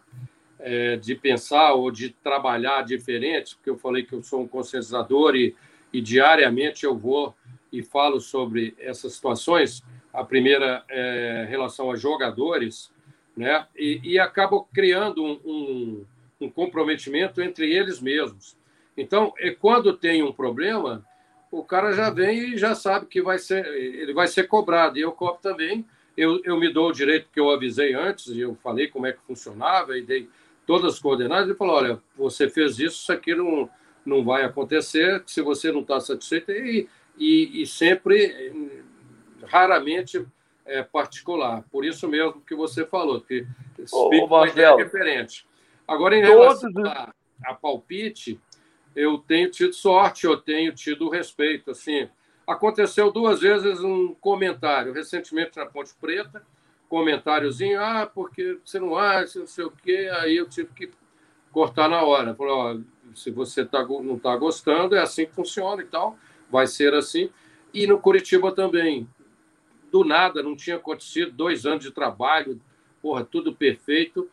é, de pensar ou de trabalhar diferente, porque eu falei que eu sou um conscientizador e, e diariamente eu vou e falo sobre essas situações. A primeira é relação a jogadores, né? E, e criando um, um, um, comprometimento entre eles mesmos. Então, é quando tem um problema, o cara já vem e já sabe que vai ser, ele vai ser cobrado. E eu cobro também. Eu, eu me dou o direito que eu avisei antes, e eu falei como é que funcionava e dei todas as coordenadas, ele falou: olha, você fez isso, isso aqui não, não vai acontecer, se você não está satisfeito, e, e, e, sempre, raramente, é particular. Por isso mesmo que você falou, que é diferente. Agora, em relação a, a palpite, eu tenho tido sorte, eu tenho tido respeito. Assim, aconteceu duas vezes um comentário, recentemente na Ponte Preta, comentáriozinho, ah, porque você não acha, não sei o quê, aí eu tive que cortar na hora. Falei, ó, se você tá, não está gostando, é assim que funciona e tal, vai ser assim. E no Curitiba também, do nada, não tinha acontecido, dois anos de trabalho, porra, tudo perfeito.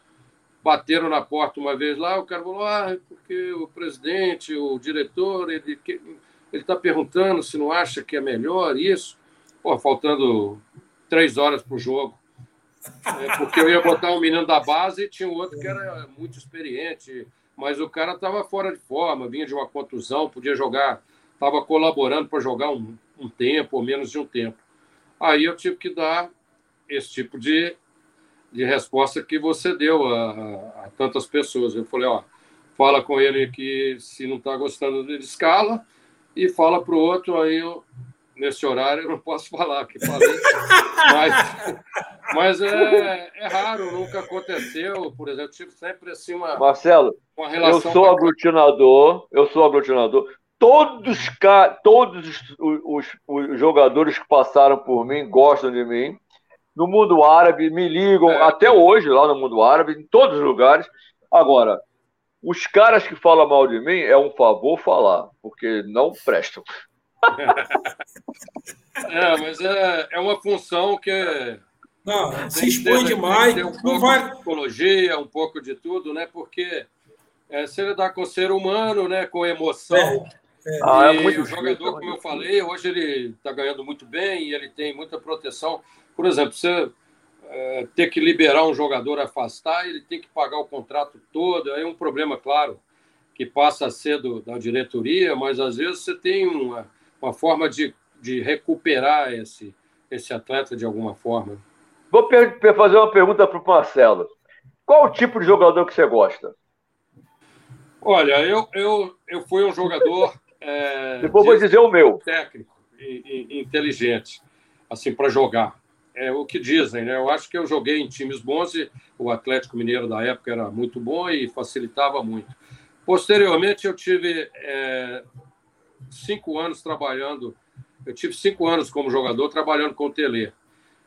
Bateram na porta uma vez lá, o cara falou, ah, porque o presidente, o diretor, ele está perguntando se não acha que é melhor isso. Pô, faltando três horas para o jogo. É, porque eu ia botar um menino da base e tinha um outro que era muito experiente, mas o cara estava fora de forma, vinha de uma contusão, podia jogar, estava colaborando para jogar um, um tempo ou menos de um tempo. Aí eu tive que dar esse tipo de, de resposta que você deu a, a, a tantas pessoas. Eu falei, ó, fala com ele que se não está gostando dele, escala, e fala para o outro, aí eu, nesse horário eu não posso falar, que falei, mas mas é, é raro, nunca aconteceu. Por exemplo, tive sempre assim uma. Marcelo, uma eu sou aglutinador, eu sou aglutinador. Todos, todos os, os, os, jogadores que passaram por mim gostam de mim. No mundo árabe, me ligam é. até hoje lá no mundo árabe, em todos os lugares. Agora, os caras que falam mal de mim é um favor falar, porque não prestam. É, mas é, é uma função que não, se expõe demais. Um não vai. De psicologia, um pouco de tudo, né? Porque é, se lidar com o ser humano, né? Com emoção. É, é. Ah, é muito o jogador, como eu falei, hoje ele está ganhando muito bem e ele tem muita proteção. Por exemplo, você é, ter que liberar um jogador, afastar, ele tem que pagar o contrato todo. Aí é um problema, claro, que passa a ser do, da diretoria, mas às vezes você tem uma, uma forma de, de recuperar esse, esse atleta de alguma forma. Vou fazer uma pergunta para o Marcelo. Qual o tipo de jogador que você gosta? Olha, eu, eu, eu fui um jogador. É, Depois vou dizer o meu. Técnico e, e inteligente, assim, para jogar. É o que dizem, né? Eu acho que eu joguei em times bons e o Atlético Mineiro da época era muito bom e facilitava muito. Posteriormente, eu tive é, cinco anos trabalhando. Eu tive cinco anos como jogador trabalhando com o Tele.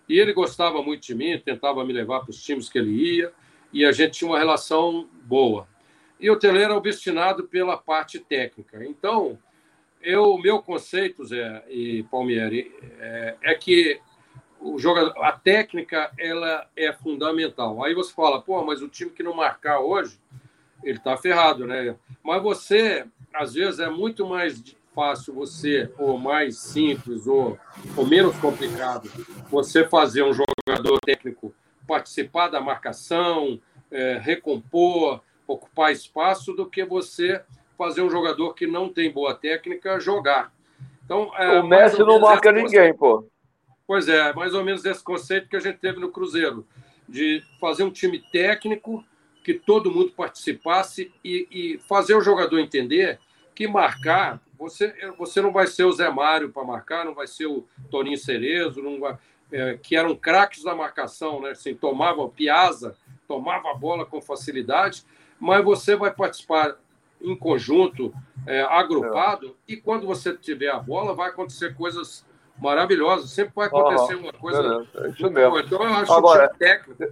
E ele gostava muito de mim, tentava me levar para os times que ele ia, e a gente tinha uma relação boa. E o Tele era obstinado pela parte técnica. Então, eu, meu conceito, Zé e Palmieri, é, é que o jogador, a técnica ela é fundamental. Aí você fala, pô, mas o time que não marcar hoje, ele está ferrado, né? Mas você, às vezes, é muito mais fácil você, ou mais simples, ou, ou menos complicado, você fazer um jogador técnico participar da marcação, é, recompor, ocupar espaço, do que você fazer um jogador que não tem boa técnica jogar. Então, é, o Messi não marca ninguém, pô. Pois é, mais ou menos esse conceito que a gente teve no Cruzeiro, de fazer um time técnico, que todo mundo participasse e, e fazer o jogador entender que marcar, você, você não vai ser o Zé Mário para marcar, não vai ser o Toninho Cerezo, não vai, é, que eram craques da marcação, né? Assim, tomava piazza, tomava a bola com facilidade, mas você vai participar em conjunto, é, agrupado, é. e quando você tiver a bola, vai acontecer coisas maravilhosas. Sempre vai acontecer uma coisa. É isso mesmo. Então, eu acho Agora, que técnico.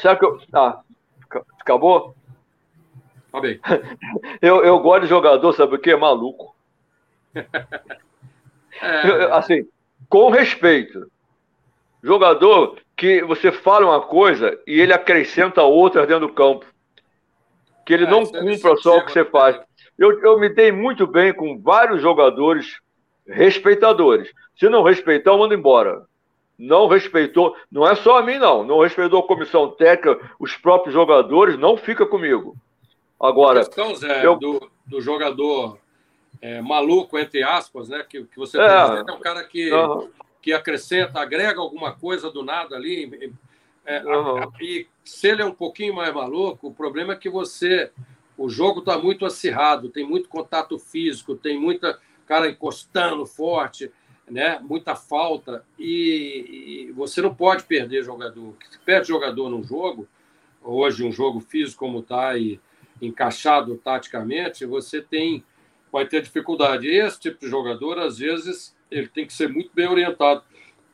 Será que eu. Ah, acabou? Tá bem. eu, eu gosto de jogador, sabe o que? Maluco. É... assim, com respeito. Jogador que você fala uma coisa e ele acrescenta outra dentro do campo que ele é, não cumpra só o que você faz. Eu, eu me dei muito bem com vários jogadores respeitadores. Se não respeitar, eu mando embora. Não respeitou, não é só a mim, não. Não respeitou a comissão técnica, os próprios jogadores, não fica comigo. Agora. A questão, Zé, eu... do, do jogador é, maluco, entre aspas, né? Que, que você é, é um cara que, uhum. que acrescenta, agrega alguma coisa do nada ali, é, uhum. a, a, e se ele é um pouquinho mais maluco, o problema é que você. O jogo está muito acirrado, tem muito contato físico, tem muita cara encostando forte, né? muita falta, e, e você não pode perder jogador. Se perde jogador num jogo, hoje um jogo físico como está e encaixado taticamente, você tem vai ter dificuldade. Esse tipo de jogador, às vezes, ele tem que ser muito bem orientado,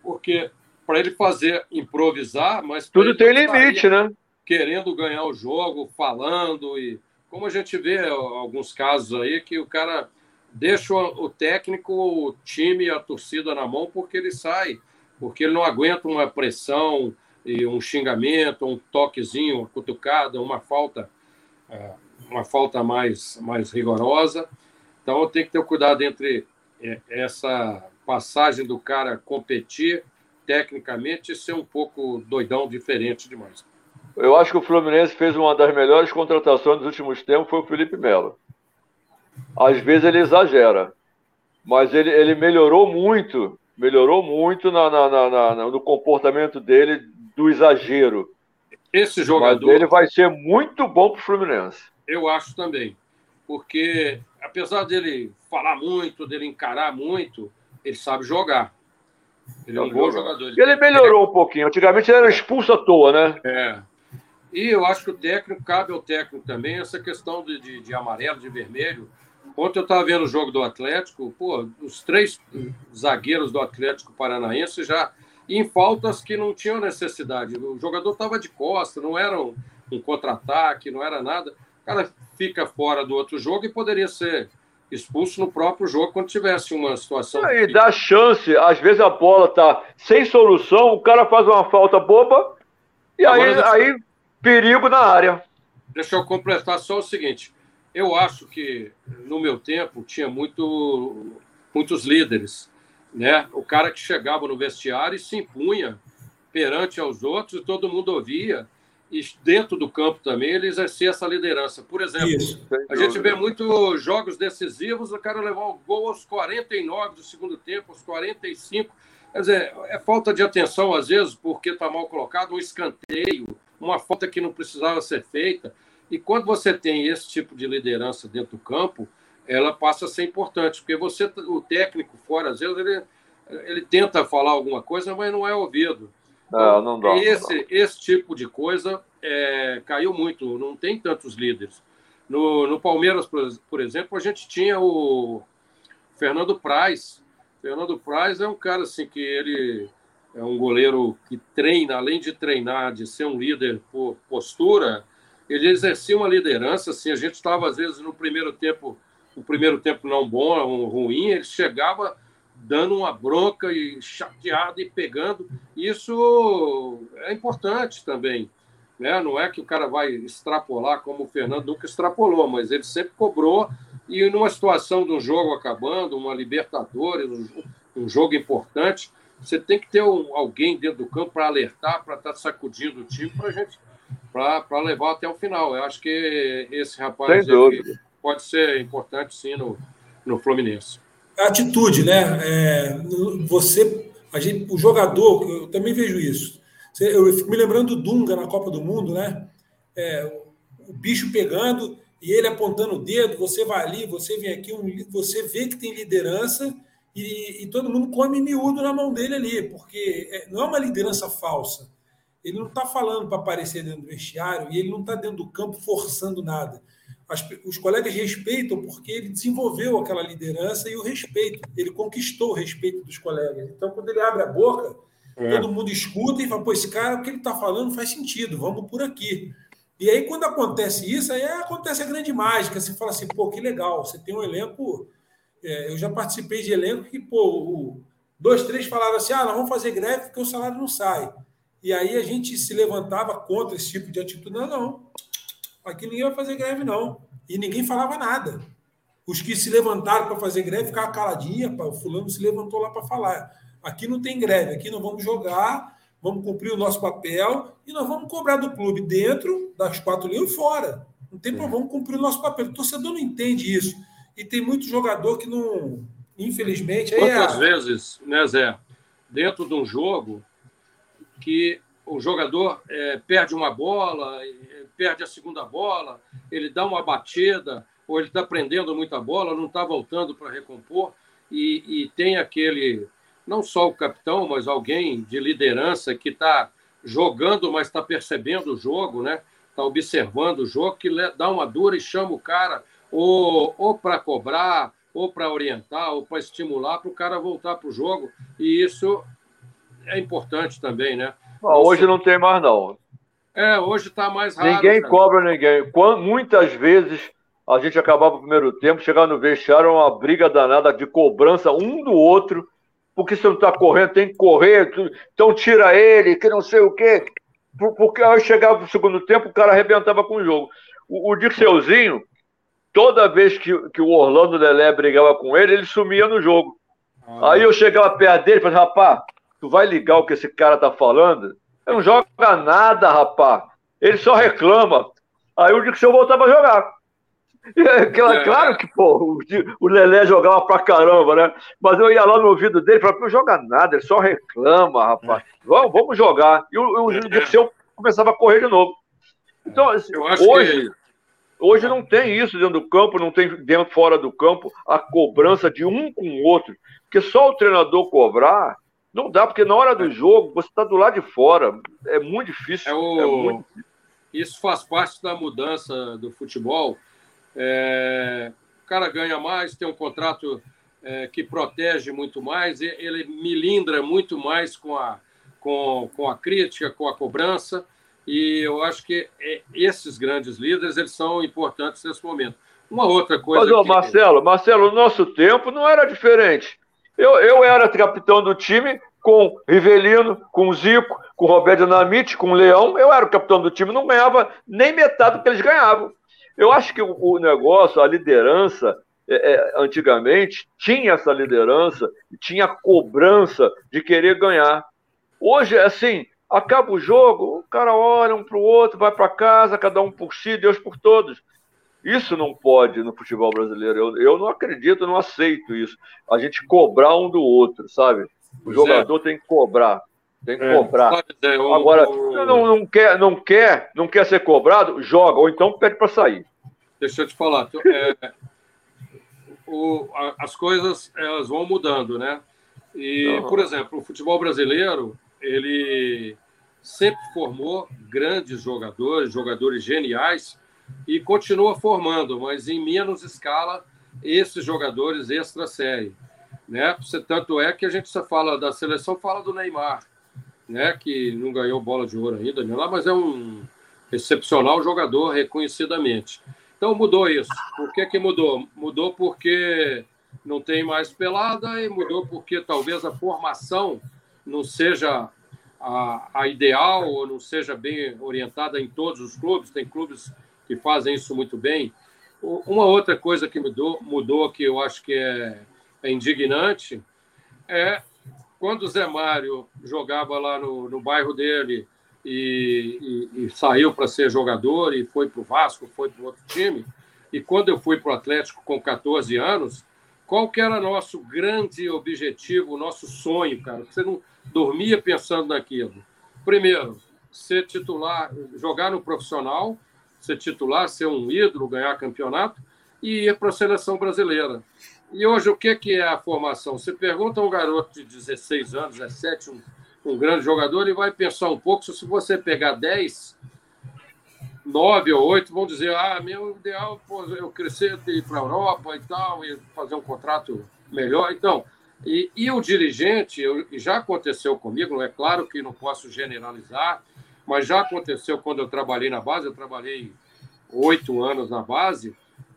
porque para ele fazer improvisar, mas tudo tem limite, né? Querendo ganhar o jogo, falando e como a gente vê alguns casos aí que o cara deixa o técnico, o time, a torcida na mão porque ele sai, porque ele não aguenta uma pressão e um xingamento, um toquezinho, uma cutucada, uma falta, é, uma falta mais mais rigorosa. Então tem que ter cuidado entre é, essa passagem do cara competir tecnicamente, ser um pouco doidão, diferente demais. Eu acho que o Fluminense fez uma das melhores contratações dos últimos tempos, foi o Felipe Melo. Às vezes ele exagera, mas ele, ele melhorou muito, melhorou muito na, na, na, na no comportamento dele do exagero. Esse jogador. Mas ele vai ser muito bom para o Fluminense. Eu acho também. Porque, apesar dele falar muito, dele encarar muito, ele sabe jogar. Ele é um bom jogador. Ele, ele melhorou um pouquinho. Antigamente ele era expulso à toa, né? É. E eu acho que o técnico, cabe ao técnico também essa questão de, de, de amarelo, de vermelho. Ontem eu estava vendo o jogo do Atlético, pô, os três zagueiros do Atlético Paranaense já em faltas que não tinham necessidade. O jogador estava de costa, não era um, um contra-ataque, não era nada. O cara fica fora do outro jogo e poderia ser expulso no próprio jogo quando tivesse uma situação. E dá chance, às vezes a bola tá sem solução, o cara faz uma falta boba e Agora, aí, deixa... aí perigo na área. Deixa eu completar só o seguinte: eu acho que no meu tempo tinha muito, muitos líderes, né? O cara que chegava no vestiário e se impunha perante aos outros e todo mundo ouvia e dentro do campo também ele exercia essa liderança. Por exemplo, Isso, a gente vê muitos jogos decisivos, o cara levar o gol aos 49 do segundo tempo, aos 45. Quer dizer, é falta de atenção às vezes, porque está mal colocado, um escanteio, uma falta que não precisava ser feita. E quando você tem esse tipo de liderança dentro do campo, ela passa a ser importante, porque você, o técnico fora, às vezes, ele, ele tenta falar alguma coisa, mas não é ouvido. Não, não dá. Esse, não dá. esse tipo de coisa é, caiu muito, não tem tantos líderes. No, no Palmeiras, por, por, exemplo, a gente tinha o Fernando Praz. Fernando Praz é um cara assim que ele é um goleiro que treina, além de treinar, de ser um líder por postura, ele exercia uma liderança. Assim, a gente estava, às vezes, no primeiro tempo o primeiro tempo não bom, ruim, ele chegava dando uma bronca e chateado e pegando. Isso é importante também. Né? Não é que o cara vai extrapolar como o Fernando nunca extrapolou, mas ele sempre cobrou. E numa situação de um jogo acabando, uma Libertadores, um, um jogo importante, você tem que ter um, alguém dentro do campo para alertar, para estar tá sacudindo o time para gente para levar até o final. Eu acho que esse rapaz pode ser importante sim no, no Fluminense. Atitude, né? É, você, a gente, o jogador, eu também vejo isso. Eu fico me lembrando do Dunga na Copa do Mundo, né? É, o bicho pegando e ele apontando o dedo, você vai ali, você vem aqui, você vê que tem liderança e, e, todo mundo come miúdo na mão dele ali, porque é, não é uma liderança falsa. Ele não está falando para aparecer dentro do vestiário e ele não está dentro do campo forçando nada. As, os colegas respeitam porque ele desenvolveu aquela liderança e o respeito. Ele conquistou o respeito dos colegas. Então, quando ele abre a boca, é. Todo mundo escuta e fala, pô, esse cara, o que ele está falando faz sentido, vamos por aqui. E aí, quando acontece isso, aí acontece a grande mágica. Você fala assim, pô, que legal, você tem um elenco. É, eu já participei de elenco que, pô, o, dois, três falaram assim: ah, nós vamos fazer greve porque o salário não sai. E aí a gente se levantava contra esse tipo de atitude. Não, não. Aqui ninguém vai fazer greve, não. E ninguém falava nada. Os que se levantaram para fazer greve ficavam caladinha, o fulano se levantou lá para falar. Aqui não tem greve, aqui nós vamos jogar, vamos cumprir o nosso papel e nós vamos cobrar do clube dentro das quatro linhas e fora. Não tem problema, vamos cumprir o nosso papel. O torcedor não entende isso. E tem muito jogador que não, infelizmente. Quantas é... vezes, né, Zé, dentro de um jogo, que o jogador é, perde uma bola, perde a segunda bola, ele dá uma batida, ou ele está prendendo muita bola, não está voltando para recompor, e, e tem aquele não só o capitão, mas alguém de liderança que está jogando, mas está percebendo o jogo, né? Está observando o jogo, que dá uma dura e chama o cara ou, ou para cobrar, ou para orientar, ou para estimular para o cara voltar para o jogo. E isso é importante também, né? Ah, hoje não tem mais, não. É, hoje está mais raro. Ninguém cara. cobra ninguém. Muitas vezes a gente acabava o primeiro tempo, chegava no vestiário, uma briga danada de cobrança um do outro porque você não está correndo, tem que correr, então tira ele, que não sei o quê. Porque aí chegava o segundo tempo, o cara arrebentava com o jogo. O, o Dirceuzinho, toda vez que, que o Orlando Lelé brigava com ele, ele sumia no jogo. Ah. Aí eu chegava perto dele e falava, rapaz, tu vai ligar o que esse cara tá falando? Ele não joga nada, rapaz. Ele só reclama. Aí o Dirceu voltava a jogar. É, claro que, pô, o Lelé jogava pra caramba, né? Mas eu ia lá no ouvido dele e falava, não joga nada, ele só reclama, rapaz. Vamos, vamos jogar. E o, o Dirceu começava a correr de novo. Então, assim, hoje, que... hoje não tem isso dentro do campo, não tem dentro fora do campo a cobrança de um com o outro. Porque só o treinador cobrar, não dá, porque na hora do jogo você está do lado de fora. É muito difícil. É o... é muito... Isso faz parte da mudança do futebol é, o cara ganha mais, tem um contrato é, que protege muito mais, ele milindra muito mais com a, com, com a crítica, com a cobrança, e eu acho que é, esses grandes líderes eles são importantes nesse momento. Uma outra coisa. Mas, ô, que... Marcelo, Marcelo, o nosso tempo não era diferente. Eu, eu era capitão do time com Rivelino, com Zico, com Roberto Dinamite, com Leão. Eu era o capitão do time, não ganhava nem metade do que eles ganhavam. Eu acho que o, negócio, a liderança, é, é, antigamente tinha essa liderança, tinha cobrança de querer ganhar. Hoje, assim, acaba o jogo, o cara olha um para o outro, vai para casa, cada um por si, Deus por todos. Isso não pode no futebol brasileiro. Eu, eu não acredito, não aceito isso. A gente cobrar um do outro, sabe? O jogador tem que cobrar. Tem que é, cobrar. Agora, não, não, quer, não, quer, não quer ser cobrado, joga, ou então pede para sair. Deixa eu te falar. É, o, a, as coisas elas vão mudando, né? E, uhum. por exemplo, o futebol brasileiro, ele sempre formou grandes jogadores, jogadores geniais, e continua formando, mas em menos escala, esses jogadores extra-série. Né? Tanto é que a gente só fala da seleção, fala do Neymar né, que não ganhou bola de ouro ainda, mas é um excepcional jogador reconhecidamente. Então mudou isso. Por que, que mudou? Mudou porque não tem mais pelada e mudou porque talvez a formação não seja a, a ideal ou não seja bem orientada em todos os clubes. Tem clubes que fazem isso muito bem. Uma outra coisa que mudou, mudou que eu acho que é, é indignante é quando o Zé Mário jogava lá no, no bairro dele e, e, e saiu para ser jogador e foi para o Vasco, foi para outro time. E quando eu fui para o Atlético com 14 anos, qual que era nosso grande objetivo, nosso sonho, cara? Você não dormia pensando naquilo. Primeiro, ser titular, jogar no profissional, ser titular, ser um ídolo, ganhar campeonato e ir para a seleção brasileira. E hoje, o que é a formação? Você pergunta a um garoto de 16 anos, 17, um, um grande jogador, ele vai pensar um pouco. Se você pegar 10, 9 ou 8, vão dizer: ah, meu ideal é eu crescer, ir para a Europa e tal, e fazer um contrato melhor. Então, e, e o dirigente, eu, já aconteceu comigo, é claro que não posso generalizar, mas já aconteceu quando eu trabalhei na base, eu trabalhei oito anos na base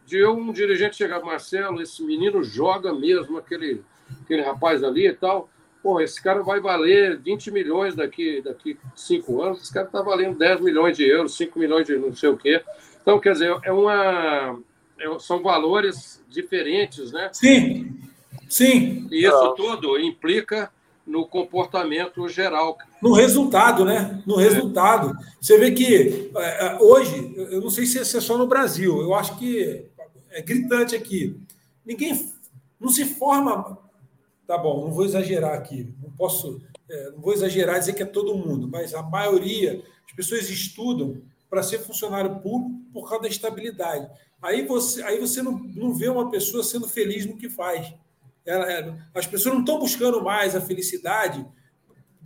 de um dirigente chegar, Marcelo, esse menino joga mesmo, aquele, aquele rapaz ali e tal. Pô, esse cara vai valer 20 milhões daqui daqui cinco anos, esse cara está valendo 10 milhões de euros, 5 milhões de não sei o quê. Então, quer dizer, é uma, é, são valores diferentes, né? Sim, sim. E isso tudo implica no comportamento geral. No resultado, né? No resultado. Você vê que é, hoje, eu não sei se é só no Brasil, eu acho que é gritante aqui. Ninguém não se forma. Tá bom, não vou exagerar aqui, não posso, é, não vou exagerar dizer que é todo mundo, mas a maioria, as pessoas estudam para ser funcionário público por causa da estabilidade. Aí você, aí você não, não vê uma pessoa sendo feliz no que faz. Ela, é, as pessoas não estão buscando mais a felicidade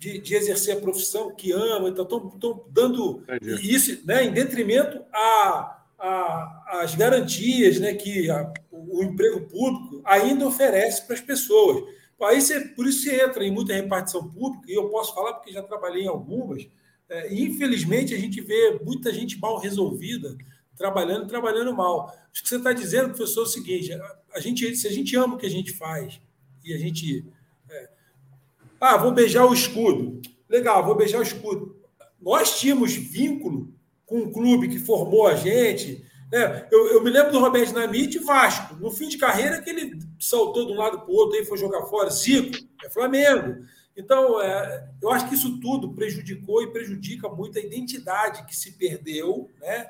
de, de, exercer a profissão que amam, então estão, dando Entendi. isso né, em detrimento a a, as garantias né, que a, o, emprego público ainda oferece para as pessoas. Aí você, por isso você entra em muita repartição pública, e eu posso falar porque já trabalhei em algumas, é, e infelizmente a gente vê muita gente mal resolvida trabalhando trabalhando mal. Acho que você está dizendo, professor, é o seguinte: a gente, se a gente ama o que a gente faz e a gente. Ah, vou beijar o escudo. Legal, vou beijar o escudo. Nós tínhamos vínculo com um clube que formou a gente. Né? Eu, eu me lembro do Roberto Dinamite Vasco. No fim de carreira, que ele saltou de um lado para o outro e foi jogar fora. Zico, é Flamengo. Então, é, eu acho que isso tudo prejudicou e prejudica muito a identidade que se perdeu, né?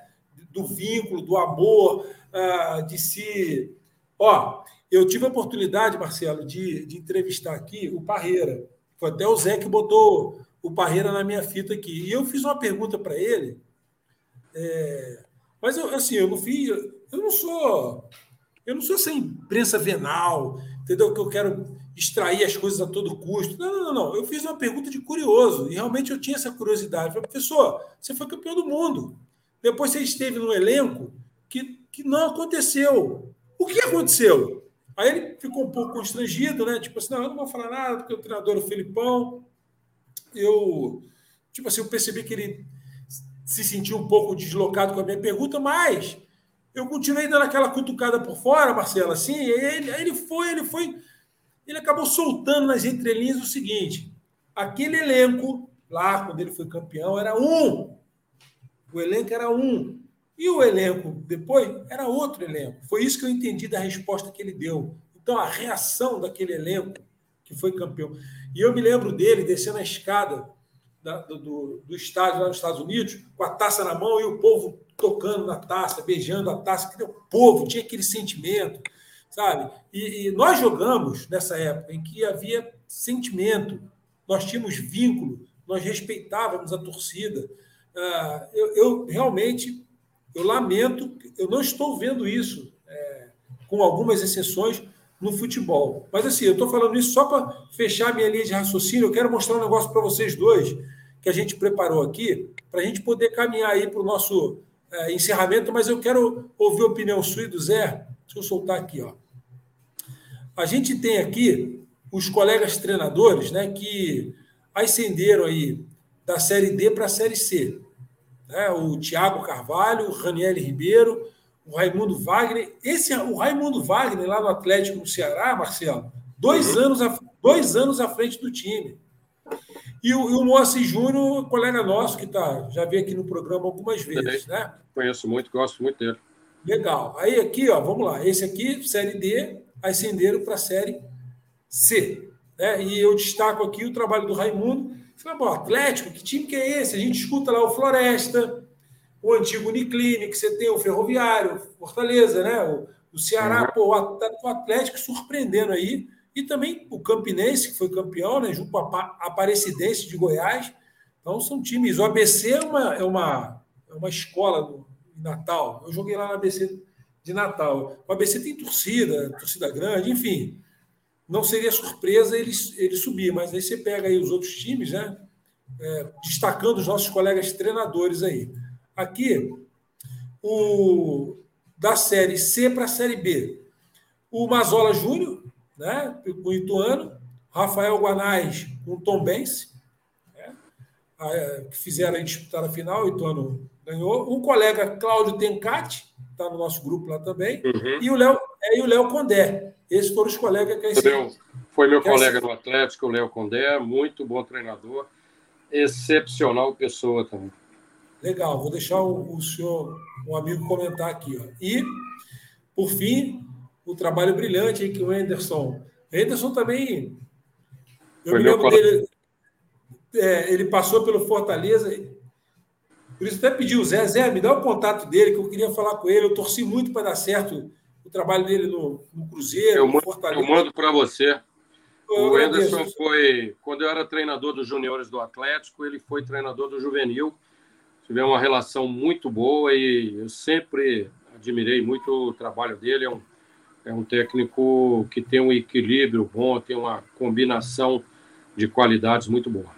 do vínculo, do amor, ah, de se. Ó, eu tive a oportunidade, Marcelo, de, de entrevistar aqui o Parreira. Foi até o Zé que botou o Parreira na minha fita aqui. E eu fiz uma pergunta para ele é, mas eu, assim, eu não fiz, eu não sou, eu não sou essa imprensa venal, entendeu? Que eu quero extrair as coisas a todo custo. Não, não, não, não. Eu fiz uma pergunta de curioso e realmente eu tinha essa curiosidade. falei, professor, você foi campeão do mundo. Depois você esteve no elenco que, que não aconteceu. O que aconteceu? Aí ele ficou um pouco constrangido, né? Tipo assim, não, eu não vou falar nada, porque o treinador é o Filipão. Eu, tipo assim, eu percebi que ele se sentiu um pouco deslocado com a minha pergunta, mas eu continuei dando aquela cutucada por fora, Marcelo, assim, ele, ele foi, ele foi, ele acabou soltando nas entrelinhas o seguinte: aquele elenco lá, quando ele foi campeão, era um. O elenco era um. E o elenco depois era outro elenco. Foi isso que eu entendi da resposta que ele deu. Então, a reação daquele elenco que foi campeão. E eu me lembro dele descendo a escada da, do, do, estádio lá nos Estados Unidos, com a taça na mão e o povo tocando na taça, beijando a taça, que o povo tinha aquele sentimento, sabe? E, e, nós jogamos nessa época em que havia sentimento, nós tínhamos vínculo, nós respeitávamos a torcida. Ah, eu, eu, realmente, eu lamento, eu não estou vendo isso, é, com algumas exceções, no futebol. Mas assim, eu estou falando isso só para fechar minha linha de raciocínio. Eu quero mostrar um negócio para vocês dois que a gente preparou aqui, para a gente poder caminhar aí para o nosso é, encerramento, mas eu quero ouvir a opinião sua e do Zé. Deixa eu soltar aqui. Ó. A gente tem aqui os colegas treinadores né, que ascenderam aí da Série D para a Série C. Né? O Tiago Carvalho, o Raniel Ribeiro, o Raimundo Wagner. Esse, o Raimundo Wagner, lá no Atlético no Ceará, Marcelo, dois, uhum. anos, a, dois anos à frente do time. E o, e o Moacir Júnior, colega nosso, que tá, já veio aqui no programa algumas vezes, né? Conheço muito, gosto muito dele. Legal. Aí aqui, ó, vamos lá. Esse aqui, série D, ascenderam para a série C. Né? E eu destaco aqui o trabalho do Raimundo. Fala, bom, Atlético, que time que é esse? A gente escuta lá o Floresta, o antigo Uniclinic, que você tem o Ferroviário, Fortaleza, né? O, o Ceará, uhum. pô, o Atlético surpreendendo aí. E também o Campinense, que foi campeão, né? Junto com a Aparecidense de Goiás. Então são times. O ABC é uma, é uma, é uma escola em Natal. Eu joguei lá no ABC de Natal. O ABC tem torcida, torcida grande, enfim. Não seria surpresa ele, ele subir, mas aí você pega aí os outros times, né? É, destacando os nossos colegas treinadores aí. Aqui, o da série C para a série B. O Mazola Júnior, né, com o Ituano, Rafael Guanais com o Tom Bense, né, que fizeram a disputar a final, o Ituano ganhou. O colega Cláudio Tencati, está no nosso grupo lá também, uhum. e o Léo é, e o Léo Condé. Esses foram os colegas que a Foi meu colega no Atlético, o Léo Condé, muito bom treinador, excepcional pessoa também. Legal, vou deixar o, o senhor, um amigo, comentar aqui. Ó. E, por fim, o trabalho brilhante que o Anderson. O Anderson também. Eu Foi me lembro dele. É, ele passou pelo Fortaleza. Por isso, até pedi o Zé, Zé, me dá o contato dele, que eu queria falar com ele. Eu torci muito para dar certo trabalho dele no, no Cruzeiro. Eu mando, Fortaleza. Eu mando para você. Eu o Anderson foi, quando eu era treinador dos juniores do Atlético, ele foi treinador do juvenil tivemos uma relação muito boa e eu sempre admirei muito o trabalho dele. É um, é um técnico que tem um equilíbrio bom, tem uma combinação de qualidades muito boa.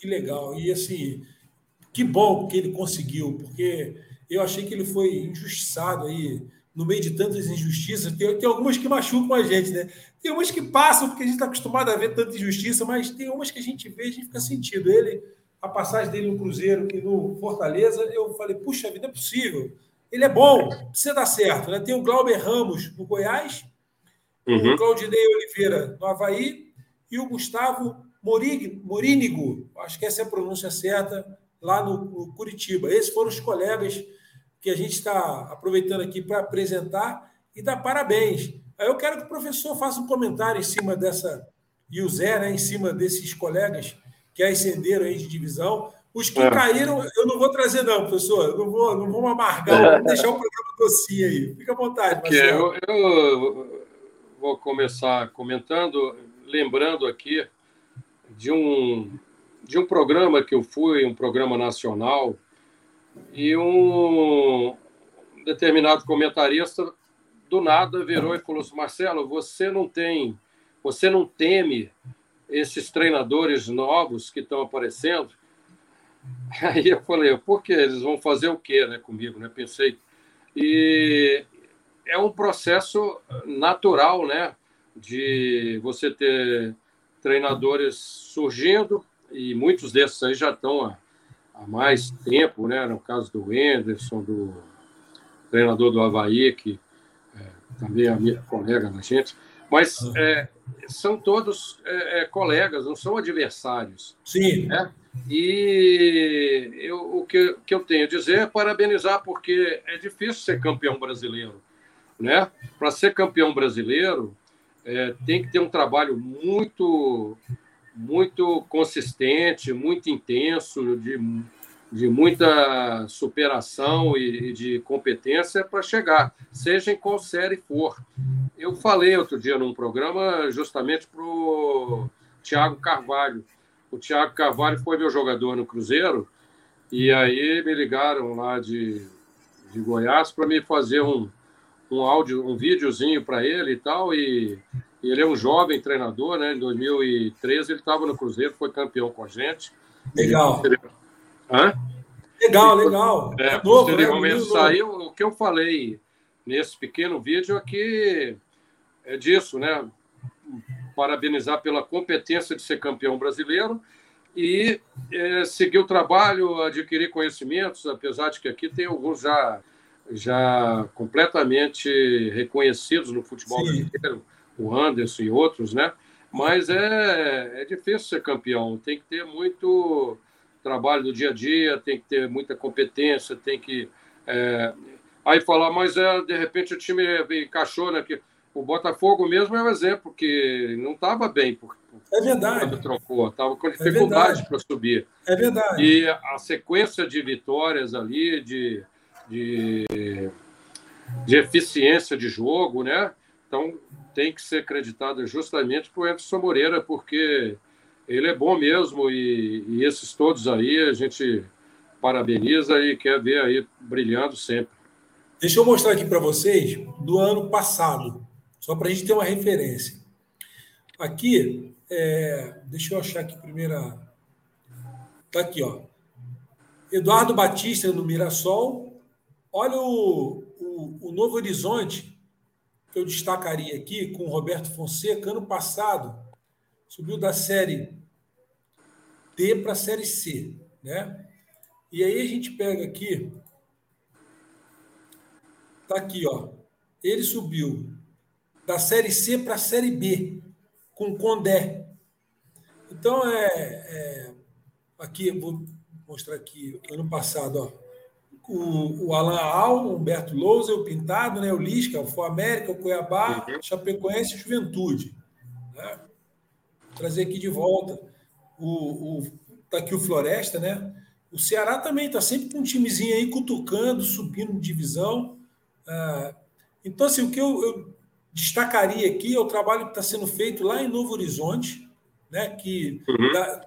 Que legal. E assim, que bom que ele conseguiu, porque eu achei que ele foi injustiçado aí no meio de tantas injustiças. Tem, tem algumas que machucam a gente, né? Tem umas que passam porque a gente está acostumado a ver tanta injustiça, mas tem umas que a gente vê e a gente fica sentido. Ele a passagem dele no Cruzeiro e no Fortaleza, eu falei, puxa vida, é possível. Ele é bom, precisa dar certo. Né? Tem o Glauber Ramos no Goiás, uhum. o Claudinei Oliveira no Havaí e o Gustavo Morig, Morínigo, acho que essa é a pronúncia certa, lá no, no Curitiba. Esses foram os colegas que a gente está aproveitando aqui para apresentar e dar parabéns. Eu quero que o professor faça um comentário em cima dessa, e o Zé, né, em cima desses colegas que ascenderam aí de divisão. Os que é. caíram, eu não vou trazer, não, professor. Eu não vou, não vou amargar, vou deixar o programa docinho aí. Fica à vontade, Marcelo. Eu, eu vou começar comentando, lembrando aqui de um, de um programa que eu fui, um programa nacional, e um determinado comentarista do nada virou e falou assim: Marcelo, você não tem, você não teme esses treinadores novos que estão aparecendo. Aí eu falei, por que eles vão fazer o quê, né, comigo, né? Pensei. E é um processo natural, né, de você ter treinadores surgindo e muitos desses aí já estão há, há mais tempo, né? No caso do Anderson, do treinador do Havaí, que é, também é minha colega da gente. Mas é, são todos é, é, colegas, não são adversários. Sim. Né? E eu, o que, que eu tenho a dizer é parabenizar, porque é difícil ser campeão brasileiro. Né? Para ser campeão brasileiro, é, tem que ter um trabalho muito, muito consistente, muito intenso, de, de muita superação e, de competência para chegar, seja em qual série for. Eu falei outro dia num programa justamente para o Thiago Carvalho. O Thiago Carvalho foi meu jogador no Cruzeiro, e aí me ligaram lá de, de Goiás para me fazer um, um áudio, um videozinho para ele e tal. E, ele é um jovem treinador, né? Em 2013 ele estava no Cruzeiro, foi campeão com a gente. Legal. Hã? Legal, legal. É, é posteriormente né? saiu. O que eu falei nesse pequeno vídeo é que é disso, né? Parabenizar pela competência de ser campeão brasileiro e é, seguir o trabalho, adquirir conhecimentos, apesar de que aqui tem alguns já já completamente reconhecidos no futebol Sim. brasileiro, o Anderson e outros, né? Mas é, é difícil ser campeão, tem que ter muito trabalho do dia a dia, tem que ter muita competência, tem que. É... Aí falar, mas é, de repente o time encaixou, né? Que o Botafogo mesmo é um exemplo, que não estava bem. Por, é verdade. Trocou, estava com é dificuldade é para subir. É verdade. E a sequência de vitórias ali, de, de, de eficiência de jogo, né? Então tem que ser acreditado justamente para o Moreira, porque ele é bom mesmo e, e esses todos aí a gente parabeniza e quer ver aí brilhando sempre. Deixa eu mostrar aqui para vocês do ano passado, só para a gente ter uma referência. Aqui, é, deixa eu achar aqui primeira. Está aqui, ó. Eduardo Batista no Mirassol. Olha o, o, o Novo Horizonte, eu destacaria aqui, com o Roberto Fonseca, ano passado, subiu da série D para a série C, né? E aí a gente pega aqui, tá aqui, ó. Ele subiu da série C para a série B com Condé. Então é, é aqui vou mostrar aqui ano passado, ó. O, o Alan Al, o Humberto Lousa, o Pintado, né, o Lisca, o América, o Cuiabá, uhum. Chapecoense e Juventude. Né? trazer aqui de volta. O, o, tá aqui o Floresta, né? O Ceará também está sempre com um timezinho aí cutucando, subindo de divisão. Ah, então, assim, o que eu, eu, destacaria aqui é o trabalho que está sendo feito lá em Novo Horizonte, né? Que uhum.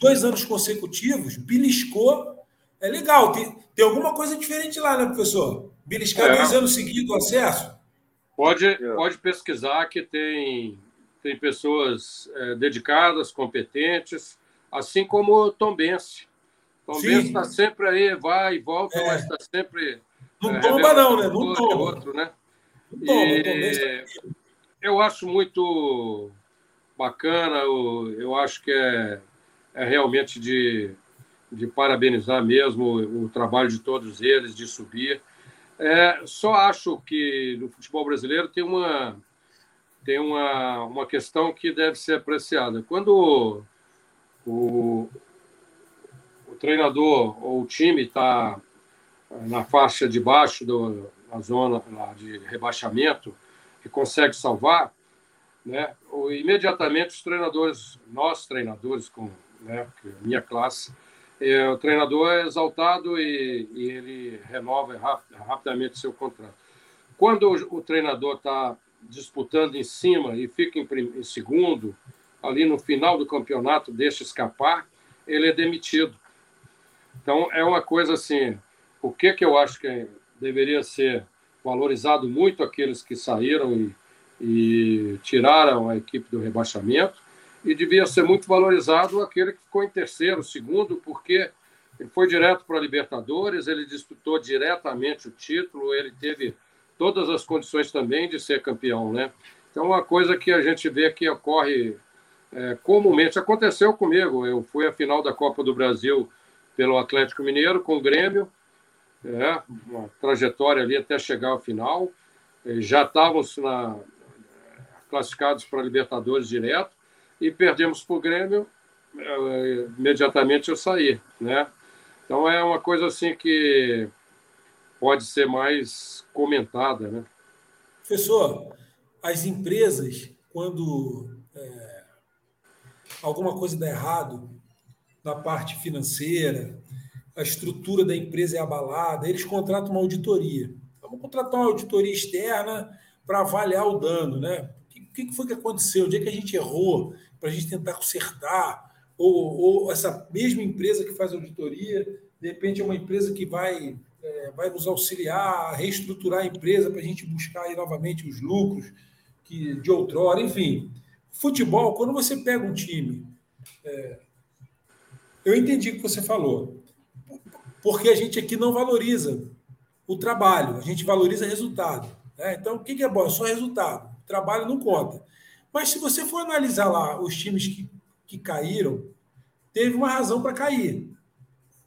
dois anos consecutivos beliscou. É legal, tem, tem alguma coisa diferente lá, né, professor? Beliscar é. dois anos seguidos o acesso? Pode, pode pesquisar que tem tem pessoas é, dedicadas, competentes, assim como o Tom Bense. Tom Bense está sempre aí, vai e volta, é. mas está sempre. Não é, tomba, não, né? Não tomba. Outro, né? Não tomba, e, tá eu acho muito bacana, eu, eu acho que é, é realmente de, de parabenizar mesmo o trabalho de todos eles, de subir. É, só acho que no futebol brasileiro tem uma tem uma, uma questão que deve ser apreciada. Quando o, o treinador ou o time está na faixa de baixo do, na zona de rebaixamento e consegue salvar, né, imediatamente os treinadores, nós treinadores, com né, a minha classe, é, o treinador é exaltado e, e ele renova rapidamente seu contrato. Quando o, o treinador está disputando em cima e fica em, em segundo, ali no final do campeonato deixa escapar, ele é demitido. Então, é uma coisa assim, o que, que eu acho que deveria ser valorizado muito aqueles que saíram e, e tiraram a equipe do rebaixamento, e devia ser muito valorizado aquele que ficou em terceiro, segundo, porque ele foi direto para a Libertadores, ele disputou diretamente o título, ele teve todas as condições também de ser campeão, né? Então, uma coisa que a gente vê que ocorre é, comumente, aconteceu comigo, eu fui à final da Copa do Brasil pelo Atlético Mineiro com o Grêmio, é, uma trajetória ali até chegar ao final, já estávamos na, classificados para Libertadores direto e perdemos para o Grêmio, é, imediatamente eu saí, né? Então é uma coisa assim que pode ser mais comentada. Né? Professor, as empresas, quando é, alguma coisa dá errado na parte financeira, a estrutura da empresa é abalada, eles contratam uma auditoria. Vamos contratar uma auditoria externa para avaliar o dano, né? O que, foi que aconteceu? Onde é que a gente errou para a gente tentar consertar? Ou, ou essa mesma empresa que faz auditoria, de repente é uma empresa que vai é, vai nos auxiliar a reestruturar a empresa para a gente buscar aí novamente os lucros que de outrora, enfim. Futebol, quando você pega um time, é, eu entendi o que você falou, porque a gente aqui não valoriza o trabalho, a gente valoriza resultado. Né? Então, o que é bom? É só resultado. O trabalho não conta. Mas se você for analisar lá os times que, que caíram, teve uma razão para cair.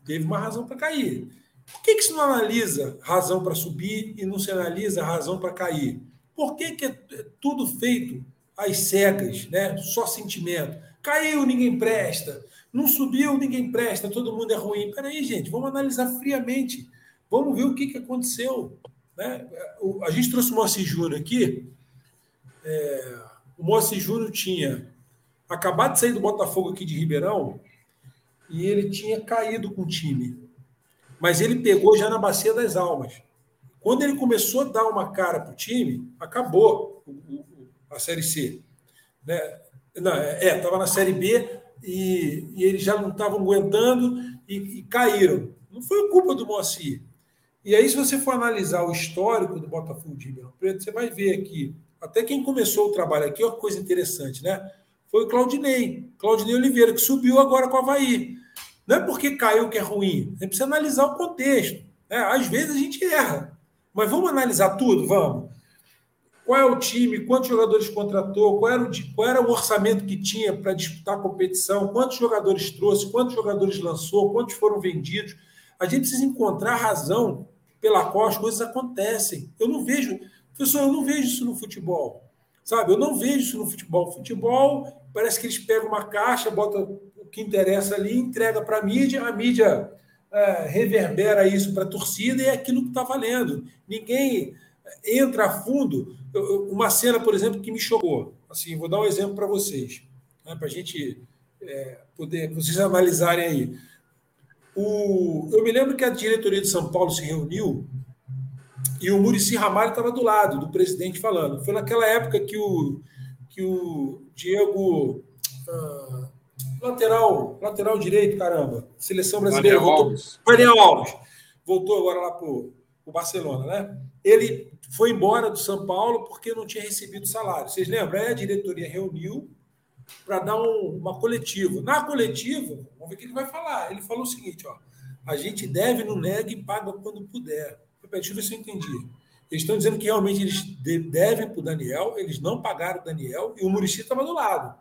Teve uma razão para cair. Por que, que se não analisa razão para subir e não se analisa razão para cair? Por que, que é tudo feito às cegas, né? só sentimento? Caiu, ninguém presta. Não subiu, ninguém presta, todo mundo é ruim. Peraí, gente, vamos analisar friamente. Vamos ver o que, que aconteceu. Né? A gente trouxe o Moacir Júnior aqui. É, o Moacir Júnior tinha acabado de sair do Botafogo aqui de Ribeirão e ele tinha caído com o time. Mas ele pegou já na bacia das almas. Quando ele começou a dar uma cara para o time, acabou a Série C. Né? Não, é, estava na Série B e, e eles já não estavam aguentando e, e, caíram. Não foi culpa do Moacir. E aí, se você for analisar o histórico do Botafogo de Ribeirão Preto, você vai ver aqui, até quem começou o trabalho aqui, que coisa interessante, né? Foi o Claudinei, Claudinei Oliveira, que subiu agora com o Havaí. Não é porque caiu que é ruim, gente precisa analisar o contexto. Né? Às vezes a gente erra, mas vamos analisar tudo? Vamos. Qual é o time? Quantos jogadores contratou? Qual era o, qual era o orçamento que tinha para disputar a competição? Quantos jogadores trouxe? Quantos jogadores lançou? Quantos foram vendidos? A gente precisa encontrar a razão pela qual as coisas acontecem. Eu não vejo, professor, eu não vejo isso no futebol. Sabe? Eu não vejo isso no futebol. Futebol, parece que eles pegam uma caixa, botam o que interessa ali, entrega para a mídia, a mídia é, reverbera isso para a torcida e é aquilo que está valendo. Ninguém entra a fundo. Uma cena, por exemplo, que me chocou. Assim, vou dar um exemplo para vocês, né, para a gente é, poder, vocês analisarem aí. O, eu me lembro que a diretoria de São Paulo se reuniu e o Murici Ramalho estava do lado do presidente falando. Foi naquela época que o, que o Diego. Uh, lateral, lateral direito, caramba. Seleção brasileira. Daniel voltou, Alves. Daniel Alves. Voltou agora lá para o Barcelona, né? Ele foi embora do São Paulo porque não tinha recebido salário. Vocês lembram? Aí a diretoria reuniu para dar um, uma coletiva. Na coletiva, vamos ver o que ele vai falar. Ele falou o seguinte: ó, a gente deve, não nega e paga quando puder. Ver se eu entendi. Eles estão dizendo que realmente eles devem para o Daniel, eles não pagaram o Daniel e o Murici estava do lado.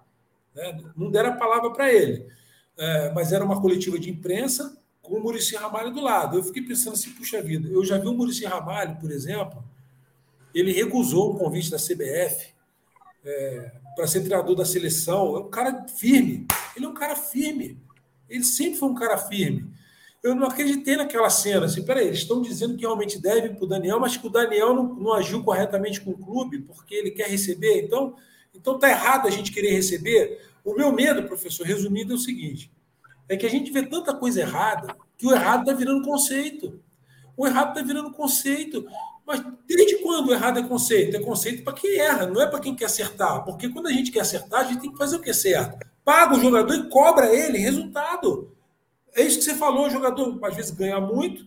Né? Não deram a palavra para ele. É, mas era uma coletiva de imprensa com o Murici Ramalho do lado. Eu fiquei pensando assim, puxa vida, eu já vi o Murici Ramalho, por exemplo, ele recusou o convite da CBF é, para ser treinador da seleção. É um cara firme. Ele é um cara firme. Ele sempre foi um cara firme. Eu não acreditei naquela cena. Assim, peraí, eles estão dizendo que realmente deve para o Daniel, mas que o Daniel não, não, agiu corretamente com o clube porque ele quer receber. Então, então tá errado a gente querer receber. O meu medo, professor, resumido, é o seguinte: é que a gente vê tanta coisa errada que o errado está virando conceito. O errado está virando conceito. Mas desde quando o errado é conceito? É conceito para quem erra, não é para quem quer acertar. Porque quando a gente quer acertar, a gente tem que fazer o que é certo. Paga o jogador e cobra ele resultado. É isso que você falou, o jogador às vezes ganha muito,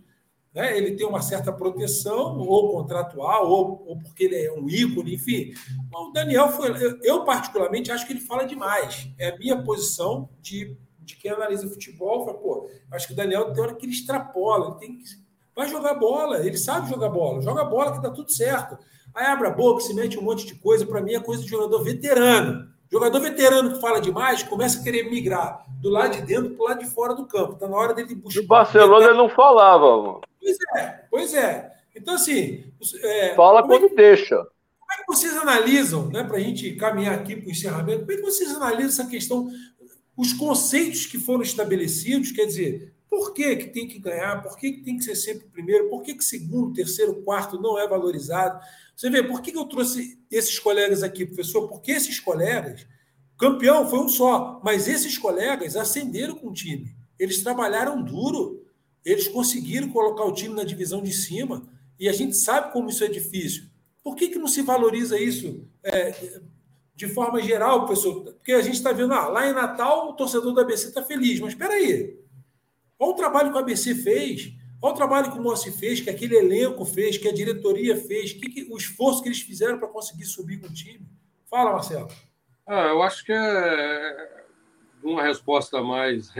né? ele tem uma certa proteção, ou contratual, ou, ou porque ele é um ícone, enfim. O Daniel foi. Eu, particularmente, acho que ele fala demais. É a minha posição de, de quem analisa futebol. Fala, pô, acho que o Daniel tem hora que ele extrapola, ele tem que Vai jogar bola, ele sabe jogar bola, joga bola que dá tudo certo. Aí abre a boca, se mete um monte de coisa, para mim é coisa de jogador veterano. Jogador veterano que fala demais começa a querer migrar do lado de dentro para o lado de fora do campo. Está na hora dele buscar. No Barcelona ele não falava, mano. Pois é, pois é. Então, assim. É, Fala é quando é que, deixa. Como é que vocês analisam, né, para a gente caminhar aqui para o encerramento, como é que vocês analisam essa questão, os conceitos que foram estabelecidos, quer dizer, por que, que tem que ganhar? Por que, que tem que ser sempre o primeiro? Por que, que segundo, terceiro, quarto não é valorizado? Você vê, por que, que eu trouxe esses colegas aqui, professor? Porque esses colegas, campeão foi um só, mas esses colegas ascenderam com o time. Eles trabalharam duro, eles conseguiram colocar o time na divisão de cima, e a gente sabe como isso é difícil. Por que, que não se valoriza isso é, de forma geral, professor? Porque a gente está vendo, ah, lá em Natal o torcedor do ABC está feliz, mas espera aí, Olha o trabalho que o ABC fez, olha o trabalho que o Moacir fez, que aquele elenco fez, que a diretoria fez, que, que o esforço que eles fizeram para conseguir subir com o time. Fala, Marcelo. Ah, eu acho que é uma resposta mais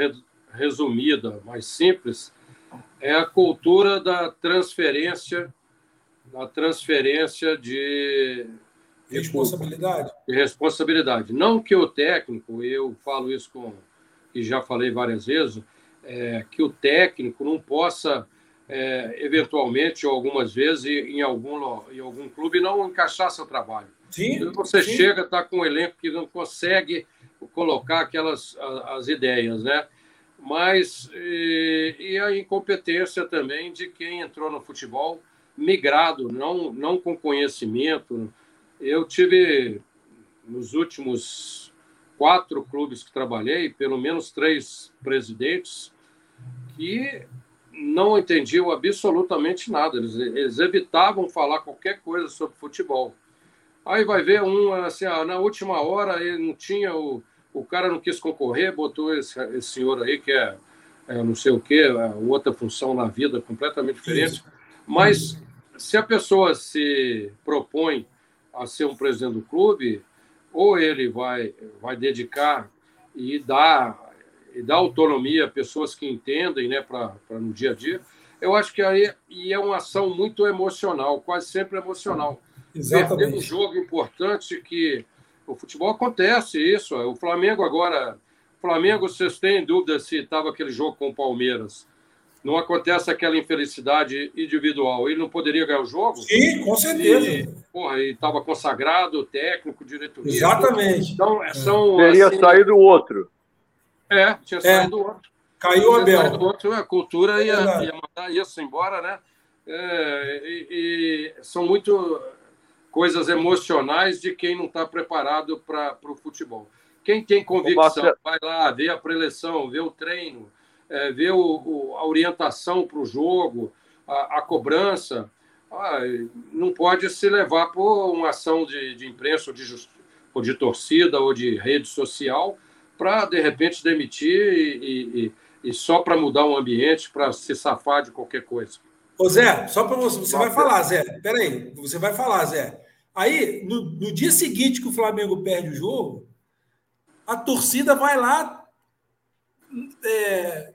resumida, mais simples, é a cultura da transferência, da transferência de responsabilidade. De responsabilidade. Não que o técnico, eu falo isso com e já falei várias vezes, é, que o técnico não possa é, eventualmente ou algumas vezes em algum, em algum clube não encaixar seu trabalho. Sim, você sim. chega, está com um elenco que não consegue colocar aquelas as ideias, né? Mas e, e, a incompetência também de quem entrou no futebol migrado, não, não com conhecimento. Eu tive nos últimos quatro clubes que trabalhei, pelo menos três presidentes que não entendiam absolutamente nada. Eles, eles evitavam falar qualquer coisa sobre futebol. Aí vai ver um, assim, ah, na última hora ele não tinha, o, o cara não quis concorrer, botou esse, esse senhor aí que é, é não sei o quê, é outra função na vida completamente diferente. Isso. Mas se a pessoa se propõe a ser um presidente do clube, ou ele vai, vai dedicar e dar, e dar autonomia a pessoas que entendem né, para no dia a dia, eu acho que aí e é uma ação muito emocional, quase sempre emocional. Exatamente. Perder um jogo importante que o futebol acontece isso. O Flamengo agora, o Flamengo, vocês têm dúvida se estava aquele jogo com o Palmeiras? Não acontece aquela infelicidade individual. Ele não poderia ganhar o jogo? Sim, com certeza. E, porra, e estava consagrado, técnico, diretoria. Exatamente. Então, é. são, Teria assim, saído o outro. É, tinha é. saído o outro. Caiu o Abel. Outro, a cultura ia, ia mandar isso embora, né? É, e, e, são muito coisas emocionais de quem não está preparado para o futebol. Quem tem convicção, vai lá, vê a preleção, vê o treino, é, vê o, o, a orientação para o jogo, a, a cobrança. Ah, não pode se levar por uma ação de, de imprensa ou de, ou de torcida ou de rede social para, de repente, demitir e, e, e só para mudar o ambiente, para se safar de qualquer coisa. Ô Zé, só para você, você vai falar, Zé. Peraí, você vai falar, Zé. Aí, no, no, dia seguinte que o Flamengo perde o jogo, a torcida vai lá é,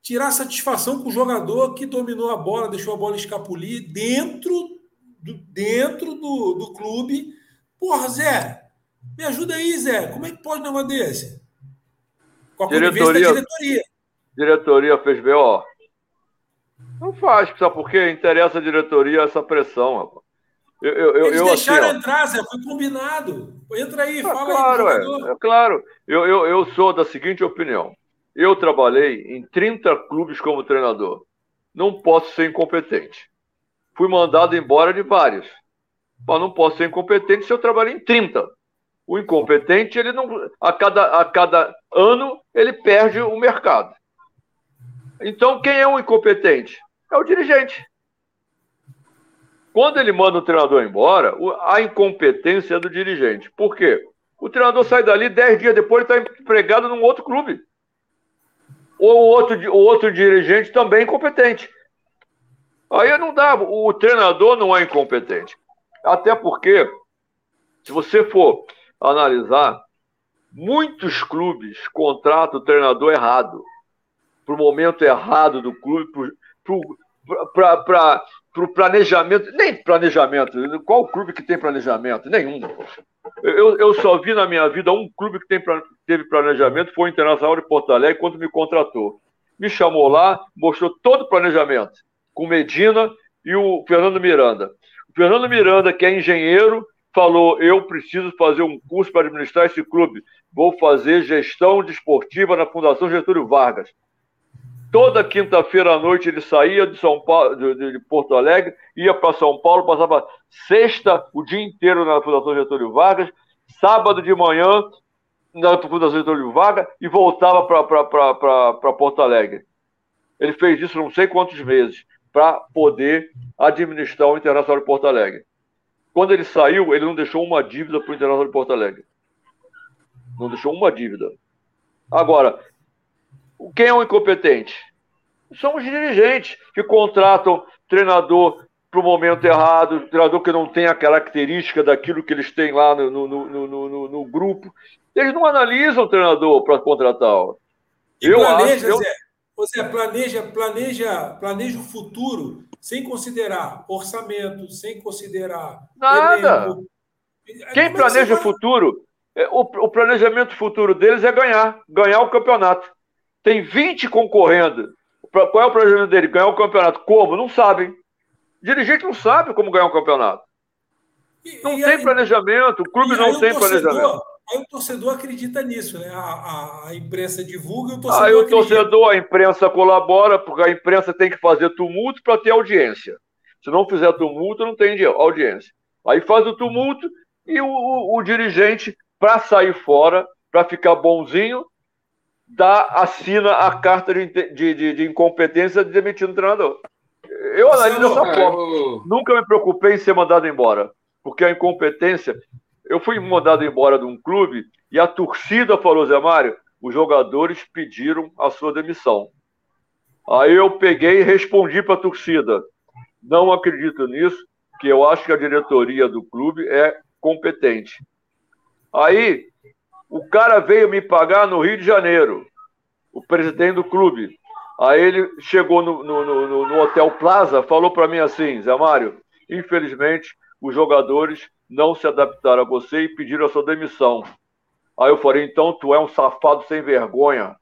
tirar satisfação com o jogador que dominou a bola, deixou a bola escapulir dentro do, dentro do, do clube. Porra, Zé, me ajuda aí, Zé. Como é que pode um negócio desse? Com a diretoria, diretoria. Diretoria fez BO. Não faz, sabe por quê? Interessa a diretoria essa pressão, rapaz. Eu, eu, Eles eu, deixaram assim, entrar, Zé, foi combinado. Entra aí, é, fala claro, aí. É, é claro, eu, eu, eu sou da seguinte opinião. Eu trabalhei em 30 clubes como treinador. Não posso ser incompetente. Fui mandado embora de vários. Mas não posso ser incompetente se eu trabalhei em 30. O incompetente, ele não. A cada, a cada ano, ele perde o mercado. Então, quem é o incompetente? É o dirigente. Quando ele manda o treinador embora, a incompetência é do dirigente. Por quê? O treinador sai dali, dez dias depois ele está empregado num outro clube. Ou outro, outro dirigente também é incompetente. Aí não dá. O treinador não é incompetente. Até porque, se você for analisar, muitos clubes contratam o treinador errado, para o momento errado do clube, para o planejamento, nem planejamento, qual clube que tem planejamento? Nenhum. Eu, eu só vi na minha vida um clube que tem, teve planejamento, foi o Internacional de Porto Alegre, quando me contratou. Me chamou lá, mostrou todo o planejamento, com Medina e o Fernando Miranda. O Fernando Miranda, que é engenheiro, falou: Eu preciso fazer um curso para administrar esse clube. Vou fazer gestão desportiva na Fundação Getúlio Vargas. Toda quinta-feira à noite ele saía de São Paulo, de, de Porto Alegre, ia para São Paulo, passava sexta o dia inteiro na Fundação Getúlio Vargas, sábado de manhã na Fundação Getúlio Vargas e voltava para Porto Alegre. Ele fez isso não sei quantos meses para poder administrar o Internacional de Porto Alegre. Quando ele saiu, ele não deixou uma dívida para o Internacional de Porto Alegre. Não deixou uma dívida. Agora, quem é o incompetente? São os dirigentes que contratam treinador para o momento errado, treinador que não tem a característica daquilo que eles têm lá no, no, no, no, grupo. Eles não analisam o treinador para contratar. E eu planeja, acho, Zé, você planeja, planeja, planeja o futuro sem considerar orçamento, sem considerar. Nada. Elenco. Quem Como é planeja é o futuro, o, o planejamento futuro deles é ganhar, ganhar o campeonato. Tem 20 concorrendo qual é o planejamento dele? Ganhar o campeonato. Como? Não sabem. Dirigente não sabe como ganhar um campeonato. Não e, tem aí, planejamento, o clube não tem torcedor, planejamento. Aí o torcedor acredita nisso, né? A, a, a imprensa divulga e o torcedor. Aí o torcedor, a imprensa colabora, porque a imprensa tem que fazer tumulto para ter audiência. Se não fizer tumulto, não tem audiência. Aí faz o tumulto e o, o, o dirigente, para sair fora, para ficar bonzinho, dá, assina a carta de, de, de, de incompetência de demitir o treinador. Eu analiso dessa forma. Eu... Nunca me preocupei em ser mandado embora porque a incompetência. Eu fui mandado embora de um clube e a torcida falou, Zé Mário, os jogadores pediram a sua demissão. Aí eu peguei e respondi para a torcida: não acredito nisso, que eu acho que a diretoria do clube é competente. Aí o cara veio me pagar no Rio de Janeiro, o presidente do clube. Aí ele chegou no, no, no, no Hotel Plaza, falou para mim assim: Zé Mário, infelizmente os jogadores não se adaptaram a você e pediram a sua demissão. Aí eu falei, então tu é um safado sem vergonha.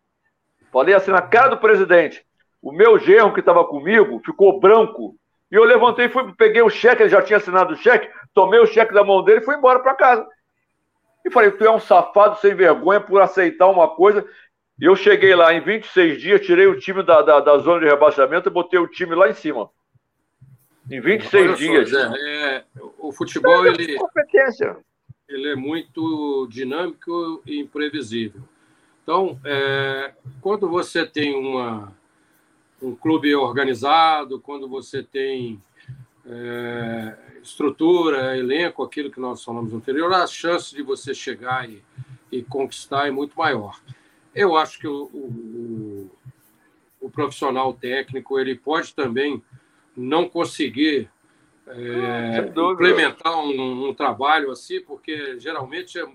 Falei assim na cara do presidente. O meu genro que estava comigo ficou branco. E eu levantei, fui, peguei o cheque, ele já tinha assinado o cheque, tomei o cheque da mão dele e fui embora para casa. E falei, tu é um safado sem vergonha por aceitar uma coisa. E eu cheguei lá em 26 dias, tirei o time da, da, da zona de rebaixamento e botei o time lá em cima. Em 26 Olha dias. Só, Zé, é, o futebol ele, ele é muito dinâmico e imprevisível. Então, é, quando você tem uma, um clube organizado, quando você tem é, estrutura, elenco, aquilo que nós falamos anterior, a chance de você chegar e, e conquistar é muito maior. Eu acho que o, o, o profissional técnico ele pode também não conseguir é, implementar um, um, trabalho assim, porque geralmente é,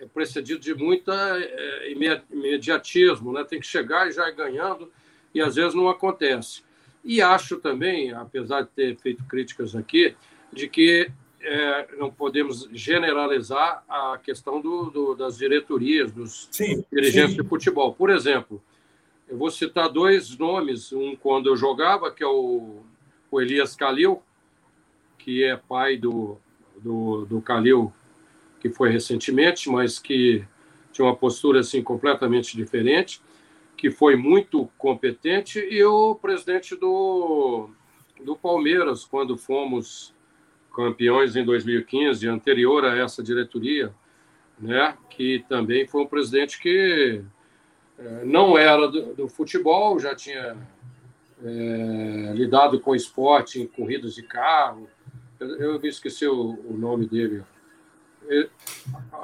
é precedido de muita é, imediatismo, né? tem que chegar e já ir ganhando, e às vezes não acontece. E acho também, apesar de ter feito críticas aqui, de que é, não podemos generalizar a questão do, do das diretorias, dos sim, dirigentes sim. de futebol. Por exemplo, eu vou citar dois nomes, um quando eu jogava, que é o o Elias Calil, que é pai do, do, do Calil, que foi recentemente, mas que tinha uma postura assim completamente diferente, que foi muito competente, e o presidente do, do Palmeiras, quando fomos campeões em 2015, anterior a essa diretoria, né, que também foi um presidente que eh, não era do, do futebol, já tinha é, lidado com esporte em corridas de carro. Eu, eu esqueci o, o nome dele.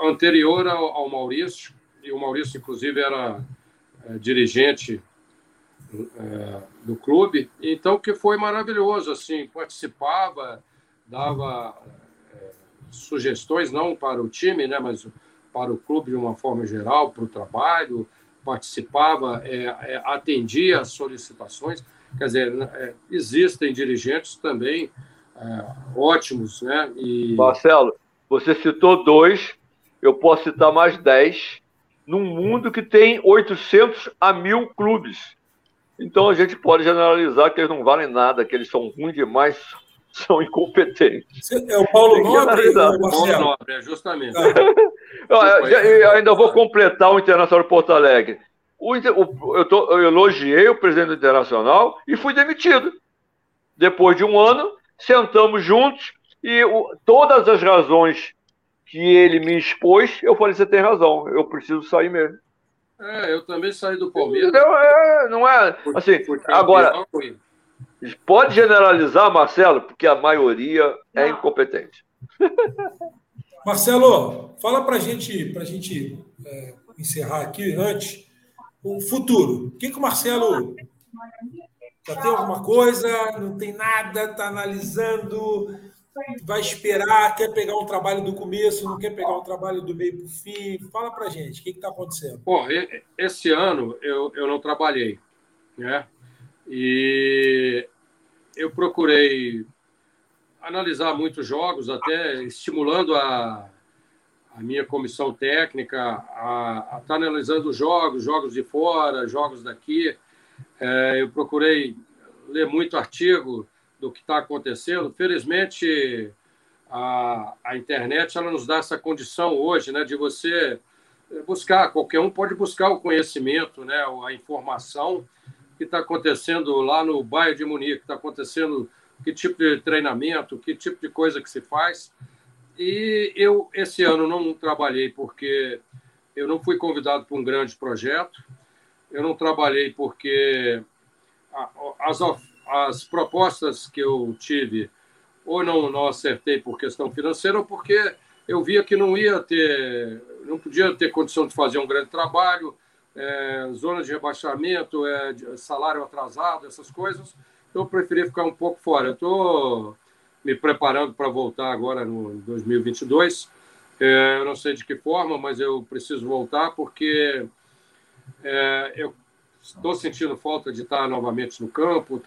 Anterior ao, ao, Maurício, e o Maurício, inclusive, era é, dirigente é, do clube, então que foi maravilhoso, assim, participava, dava é, sugestões, não para o time, né, mas para o clube de uma forma geral, para o trabalho, participava, atendia as solicitações. Quer dizer, existem dirigentes também ótimos, né? E... Marcelo, você citou dois, eu posso citar mais dez, num mundo que tem 800 a mil clubes. Então a gente pode generalizar que eles não valem nada, que eles são ruins demais, são incompetentes. É o Paulo Nobre, Paulo Nobre, é justamente. eu ainda vou completar o Internacional de Porto Alegre. O, o, eu, tô, eu elogiei o presidente do Internacional e fui demitido. Depois de um ano, sentamos juntos e o, todas as razões que ele me expôs, eu falei: você tem razão, eu preciso sair mesmo. É, eu também saí do Palmeiras. Não é, não é assim. Agora, pode generalizar, Marcelo, porque a maioria é incompetente. Marcelo, fala para gente, para gente é, encerrar aqui antes o futuro. O que, que o Marcelo já tem alguma coisa? Não tem nada? Está analisando? Vai esperar? Quer pegar um trabalho do começo? Não quer pegar um trabalho do meio para o fim? Fala para gente. O que está acontecendo? Bom, esse ano eu, eu não trabalhei, né? E eu procurei analisar muitos jogos, até estimulando a, a minha comissão técnica a estar tá analisando jogos, jogos de fora, jogos daqui, É, eu procurei ler muito artigo do que está acontecendo. Felizmente, a, a internet ela nos dá essa condição hoje né, de você buscar, qualquer um pode buscar o conhecimento, né, a informação que está acontecendo lá no bairro de Munique, que está acontecendo, que tipo de treinamento, que tipo de coisa que se faz. E eu, esse ano, não trabalhei porque eu não fui convidado para um grande projeto, eu não trabalhei porque as, as propostas que eu tive ou não, não acertei por questão financeira ou porque eu via que não ia ter, não podia ter condição de fazer um grande trabalho, é, zona de rebaixamento, é, salário atrasado, essas coisas. Então eu preferi ficar um pouco fora. Estou me preparando para voltar agora no 2022. É, eu não sei de que forma, mas eu preciso voltar porque é, eu estou sentindo falta de estar novamente no campo,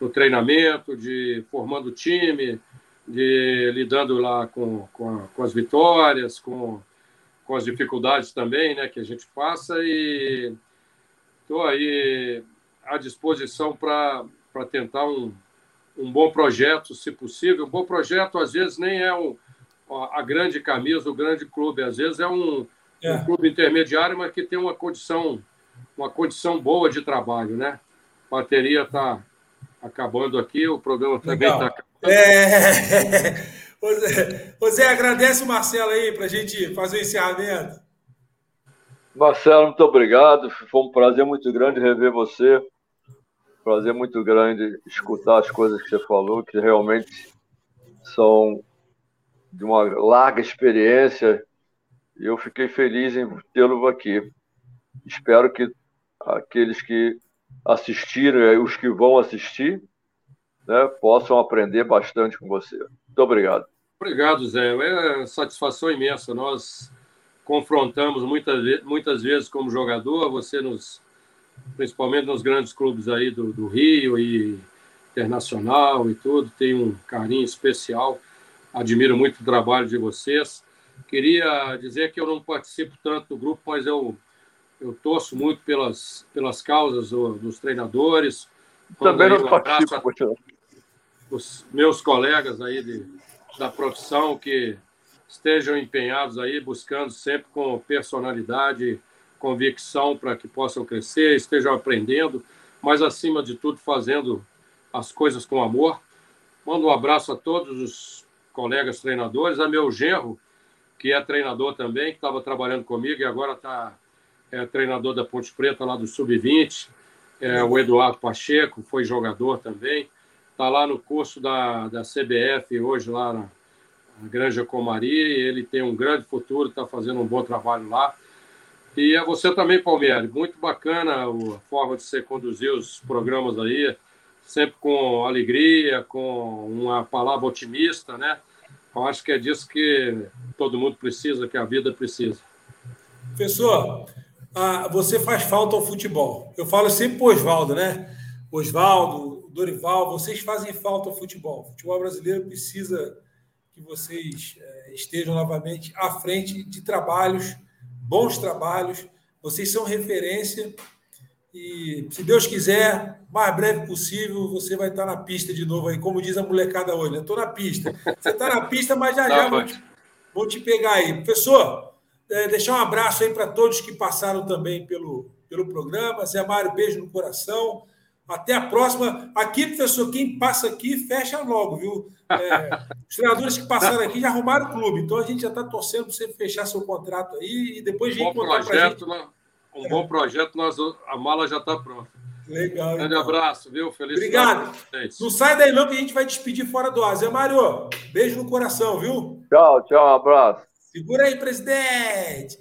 no treinamento, de formando time, de lidando lá com, com, a, com, as vitórias, com, com as dificuldades também, né, que a gente passa e estou aí à disposição para tentar um, um bom projeto, se possível. Um bom projeto, às vezes, nem é um, a grande camisa, o grande clube, às vezes é um, é. um clube intermediário, mas que tem uma condição, uma condição boa de trabalho, né? A bateria está acabando aqui, o programa também está acabando. É... José, agradece o Marcelo aí para a gente fazer o encerramento. Marcelo, muito obrigado. Foi um prazer muito grande rever você. Prazer muito grande escutar as coisas que você falou, que realmente são de uma larga experiência. E eu fiquei feliz em tê-lo aqui. Espero que aqueles que assistiram e os que vão assistir né, possam aprender bastante com você. Muito obrigado. Obrigado, Zé. É satisfação imensa. Nós confrontamos muitas, muitas vezes como jogador, você nos, principalmente nos grandes clubes aí do, do Rio e internacional e tudo, tem um carinho especial. Admiro muito o trabalho de vocês. Queria dizer que eu não participo tanto do grupo, mas eu eu torço muito pelas, pelas causas do, dos treinadores. Também não participo, os meus colegas aí de, da profissão que estejam empenhados aí, buscando sempre com personalidade, convicção para que possam crescer, estejam aprendendo, mas acima de tudo fazendo as coisas com amor. Mando um abraço a todos os colegas treinadores, a meu genro, que é treinador também, que estava trabalhando comigo e agora está é treinador da Ponte Preta lá do Sub-20. É, o Eduardo Pacheco foi jogador também. Está lá no curso da, da CBF hoje, lá na, na Granja Comari. Ele tem um grande futuro, está fazendo um bom trabalho lá. E é você também, Palmieri. Muito bacana a forma de você conduzir os programas aí, sempre com alegria, com uma palavra otimista, né? Eu acho que é disso que todo mundo precisa, que a vida precisa. Professor, ah, você faz falta ao futebol. Eu falo sempre para o Oswaldo, né? Oswaldo, Dorival, vocês fazem falta ao futebol. O futebol brasileiro precisa que vocês é, estejam novamente à frente de trabalhos, bons trabalhos. Vocês são referência e, se Deus quiser, mais breve possível, você vai estar na pista de novo aí, como diz a molecada hoje. Estou né? na pista. Você está na pista, mas já já vou te, vou te pegar aí. Professor, é, deixar um abraço aí para todos que passaram também pelo, pelo programa. Zé Mário, beijo no coração. Até a próxima. Aqui, professor, quem passa aqui, fecha logo, viu? É, os treinadores que passaram aqui já arrumaram o clube, então a gente já está torcendo para você fechar seu contrato aí e depois um bom projeto, gente um bom projeto, nós, a mala já está pronta. Legal. Grande então. abraço, viu? Feliz Obrigado. Não sai daí não, que a gente vai despedir fora do ar. Zé Mário, beijo no coração, viu? Tchau, tchau, um abraço. Segura aí, presidente.